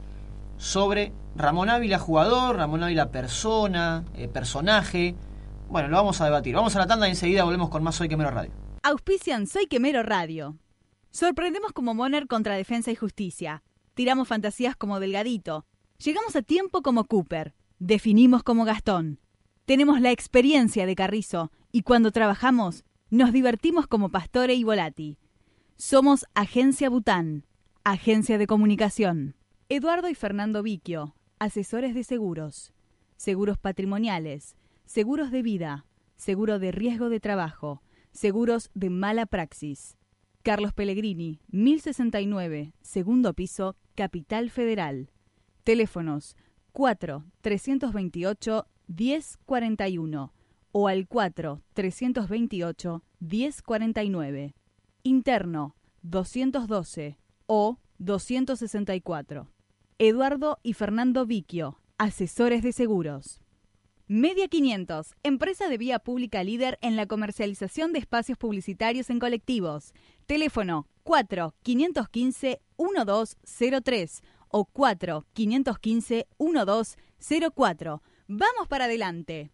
sobre Ramón Ávila jugador, Ramón Ávila persona, eh, personaje. Bueno, lo vamos a debatir. Vamos a la tanda y enseguida volvemos con más Hoy que Mero Radio. Auspician Soy Quemero Radio. Sorprendemos como Moner contra Defensa y Justicia. Tiramos fantasías como Delgadito. Llegamos a tiempo como Cooper. Definimos como Gastón. Tenemos la experiencia de Carrizo y cuando trabajamos nos divertimos como Pastore y Volati. Somos Agencia Bután, Agencia de Comunicación. Eduardo y Fernando Viquio, asesores de seguros, seguros patrimoniales, seguros de vida, seguro de riesgo de trabajo, seguros de mala praxis. Carlos Pellegrini, 1069, segundo piso, Capital Federal. Teléfonos 4 328 1041 o al 4 328 1049. Interno 212 o 264. Eduardo y Fernando Viquio, asesores de seguros. Media 500, empresa de vía pública líder en la comercialización de espacios publicitarios en colectivos. Teléfono 4 515 1203 o 4 515 1204. Vamos para adelante.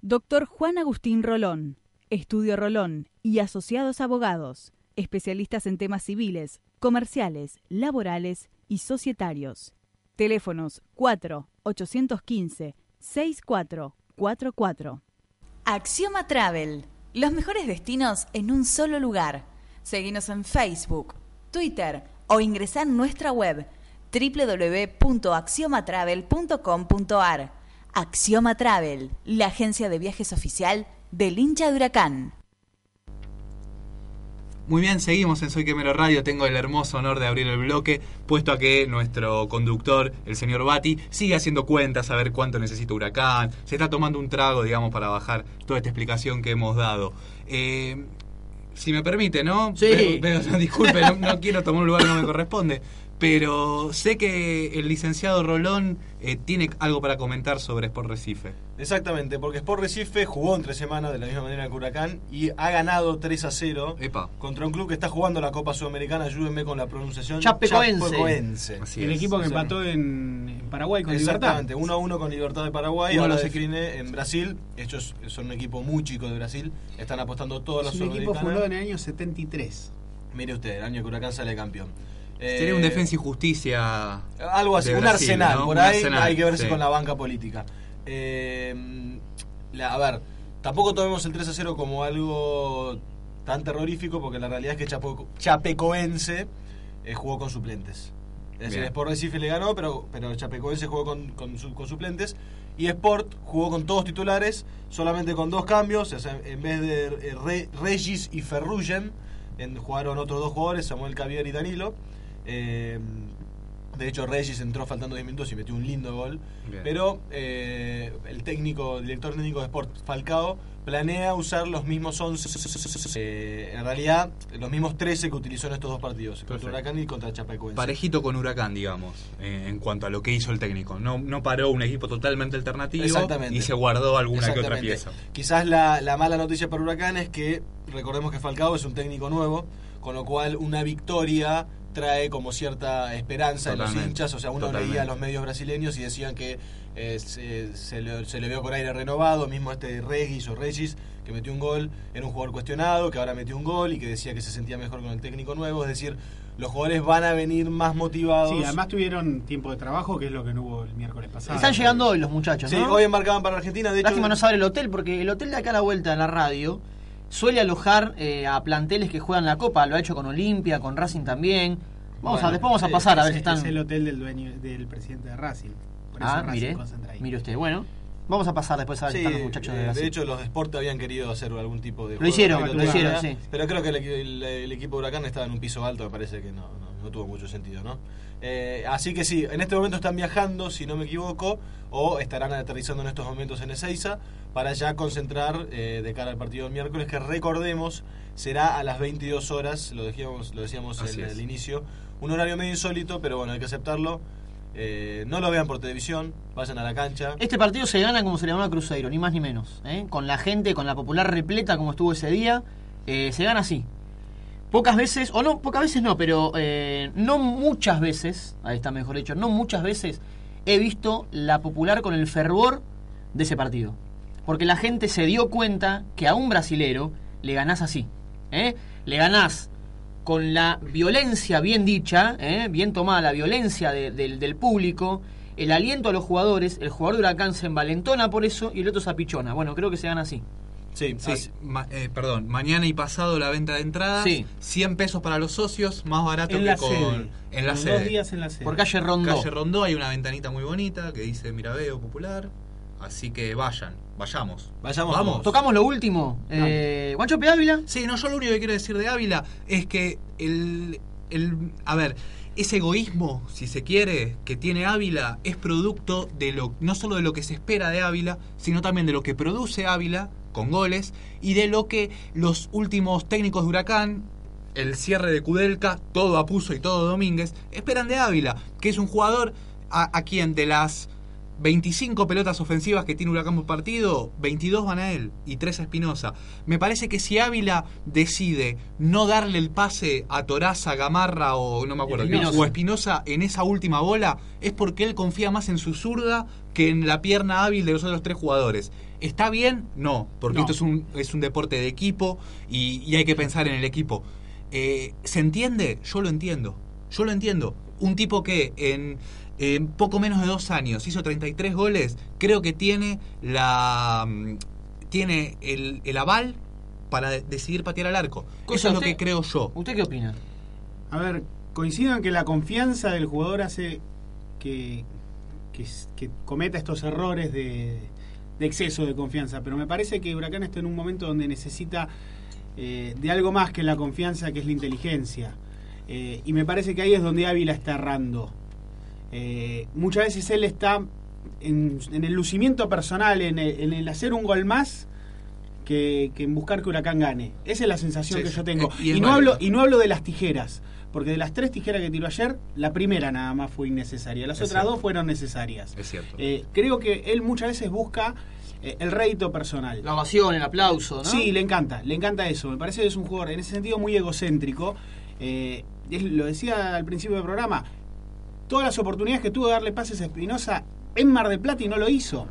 Doctor Juan Agustín Rolón, Estudio Rolón y Asociados Abogados, especialistas en temas civiles, comerciales, laborales y societarios. Teléfonos 4 815 6444. Axioma Travel. Los mejores destinos en un solo lugar. Seguinos en Facebook, Twitter o ingresá en nuestra web www.axiomatravel.com.ar. Axioma Travel, la agencia de viajes oficial del hincha de Huracán. Muy bien, seguimos en Soy Quemero Radio. Tengo el hermoso honor de abrir el bloque, puesto a que nuestro conductor, el señor Bati, sigue haciendo cuentas a ver cuánto necesita Huracán. Se está tomando un trago, digamos, para bajar toda esta explicación que hemos dado. Eh, si me permite, ¿no? Sí. Veo- disculpe, no, no quiero tomar un lugar que no me corresponde. Pero sé que el licenciado Rolón eh, tiene algo para comentar sobre Sport Recife. Exactamente, porque Sport Recife jugó entre semanas de la misma manera que Huracán y ha ganado 3 a 0 Epa. contra un club que está jugando la Copa Sudamericana, ayúdenme con la pronunciación. Chapecoense. Chapecoense. El es. equipo que Sí. empató en, en Paraguay con Libertad. Exactamente, 1 a 1 con Libertad de Paraguay, Uno ahora los define en Brasil. Ellos son un equipo muy chico de Brasil, están apostando toda la Es un equipo Sudamericana. fundado en el año 73. Mire usted, el año que Huracán sale campeón. Eh, Sería un defensa y justicia. Algo así, un Brasil, arsenal, ¿no? por Un ahí arsenal, hay que verse sí. con la banca política. Eh, la- a ver, tampoco tomemos el 3 a 0 como algo tan terrorífico, porque la realidad es que Chapo- Chapecoense eh, jugó con suplentes. Es decir. Sport Recife le ganó, pero, pero Chapecoense jugó con, con su- con suplentes. Y Sport jugó con todos titulares, solamente con dos cambios. O sea, en vez de eh, Re- Regis y Ferrugen, en- jugaron otros dos jugadores, Samuel Cavier y Danilo. Eh, de hecho, Regis entró faltando 10 minutos y metió un lindo gol. Bien. Pero eh, el técnico, director técnico de Sport, Falcao, planea usar los mismos 11, eh, en realidad, los mismos 13 que utilizó en estos dos partidos, contra. Huracán y contra Chapecoense. Parejito con Huracán, digamos, eh, en cuanto a lo que hizo el técnico. No, no paró un equipo totalmente alternativo y se guardó alguna que otra pieza. Quizás la, la mala noticia para Huracán es que recordemos que Falcao es un técnico nuevo, con lo cual una victoria trae como cierta esperanza en los Totalmente. hinchas. O sea, uno Totalmente. leía a los medios brasileños y decían que eh, se, se le, se le vio con aire renovado, mismo este Regis o Regis, que metió un gol, era un jugador cuestionado, que ahora metió un gol y que decía que se sentía mejor con el técnico nuevo. Es decir, los jugadores van a venir más motivados. Sí, además tuvieron tiempo de trabajo, que es lo que no hubo el miércoles pasado. Están llegando hoy los muchachos, Sí, ¿no? hoy embarcaban para Argentina. De hecho, Lástima no sabe el hotel, porque el hotel de acá a la vuelta en la radio suele alojar eh, a planteles que juegan la Copa. Lo ha hecho con Olimpia, con Racing también. Vamos a, después vamos a sí, pasar a ver si están. Es el hotel del dueño, del presidente de Racing. Por eso Ah, Racing mire, concentra ahí. mire usted. Bueno, vamos a pasar después a ver Sí, si están los muchachos de eh, Brasil. de hecho los de Sport habían querido hacer algún tipo de Lo juego hicieron, lo hicieron, sí. pero creo que el, el- el equipo de Huracán estaba en un piso alto me parece que no, no, no tuvo mucho sentido ¿no? Eh, así que sí en este momento están viajando si no me equivoco o estarán aterrizando en estos momentos en Ezeiza para ya concentrar eh, de cara al partido del miércoles que recordemos será a las 22 horas lo decíamos, lo decíamos Así en es. el inicio un horario medio insólito pero bueno hay que aceptarlo Eh, no lo vean por televisión vayan a la cancha Este partido se gana como se le ganó a Cruzeiro, ni más ni menos. ¿eh? Con la gente, con la popular repleta como estuvo ese día, eh, se gana así. Pocas veces, o no, pocas veces no, pero eh, no muchas veces, ahí está mejor dicho, no muchas veces he visto la popular con el fervor de ese partido. Porque la gente se dio cuenta que a un brasilero le ganás así. ¿eh? Le ganás con la violencia bien dicha, ¿eh? bien tomada la violencia de- del- del público, el aliento a los jugadores, el jugador de Huracán se envalentona por eso y el otro se apichona. Bueno, creo que se gana así. Sí, Sí, así- ma- eh, perdón, mañana y pasado la venta de entradas, Sí. 100 pesos para los socios, más barato En que la con sede. en la sede. Dos días en la sede. Por calle Rondó. Calle Rondó hay una ventanita muy bonita que dice Miraveo Popular, así que vayan, vayamos. Vayamos Vamos. Tocamos lo último. Eh, Guancho P. Ávila. Sí, no, yo lo único que quiero decir de Ávila es que el, el a ver, ese egoísmo, si se quiere, que tiene Ávila es producto de lo no solo de lo que se espera de Ávila, sino también de lo que produce Ávila con goles y de lo que los últimos técnicos de Huracán el cierre de Kudelka, todo Apuso y todo Domínguez, esperan de Ávila, que es un jugador a, a quien de las 25 pelotas ofensivas que tiene Huracán por partido, 22 van a él y 3 a Espinosa. Me parece que si Ávila decide no darle el pase a Toraza, Gamarra o no me acuerdo, Espinosa. o Espinosa en esa última bola, es porque él confía más en su zurda que en la pierna hábil de los otros tres jugadores. ¿Está bien? No, porque No. esto es un, es un deporte de equipo y, y hay que pensar en el equipo. Eh, ¿Se entiende? Yo lo entiendo. Yo lo entiendo. Un tipo que en, en poco menos de dos años hizo 33 goles, creo que tiene la mm, tiene el, el aval para de- decidir patear al arco. Cosa, Eso es lo usted- que creo yo. ¿Usted qué opina? A ver, coincido en que la confianza del jugador hace que, que, que cometa estos errores de, de exceso de confianza, pero me parece que Huracán está en un momento donde necesita eh, de algo más que la confianza, que es la inteligencia. Eh, y me parece que ahí es donde Ávila está errando. Eh, muchas veces él está en, en el lucimiento personal, en el, en el hacer un gol más. Que, que en buscar que Huracán gane. Esa es la sensación Sí, que yo tengo. Y no hablo, y no hablo de las tijeras, porque de las tres tijeras que tiró ayer, la primera nada más fue innecesaria, las Es otras cierto. dos fueron necesarias. Es cierto. Eh, creo que él muchas veces busca eh, el rédito personal. La ovación, el aplauso, ¿no? Sí, le encanta, le encanta eso. Me parece que es un jugador en ese sentido muy egocéntrico. Eh, es- lo decía al principio del programa, todas las oportunidades que tuvo de darle pases a Espinosa en Mar del Plata y no lo hizo.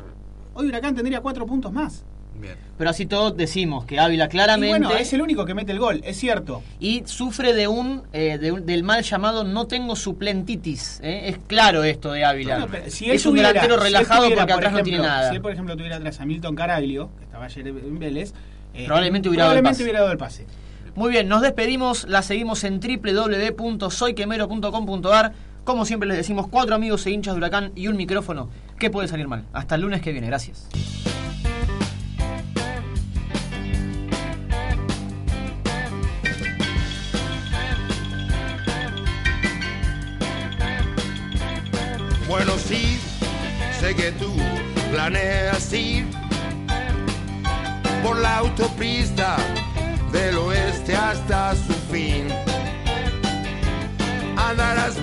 Hoy Huracán tendría cuatro puntos más. Bien. Pero así todos decimos que Ávila Y claramente bueno, es el único que mete el gol, es cierto. y sufre de un, eh, de un- del mal llamado no tengo suplentitis. ¿eh? Es claro esto de Ávila. No, si es un delantero si relajado tuviera, porque por atrás no tiene nada. Si él, por ejemplo, tuviera atrás a Milton Caraglio, que estaba ayer en Vélez, eh, Probablemente hubiera dado el probablemente pase. hubiera dado el pase. Muy bien, nos despedimos, la seguimos en www.soyquemero.com.ar. Como siempre les decimos, cuatro amigos e hinchas de Huracán y un micrófono. ¿Qué puede salir mal? Hasta el lunes que viene, gracias. Sé que tú planeas ir por la autopista del oeste hasta su fin. Andarás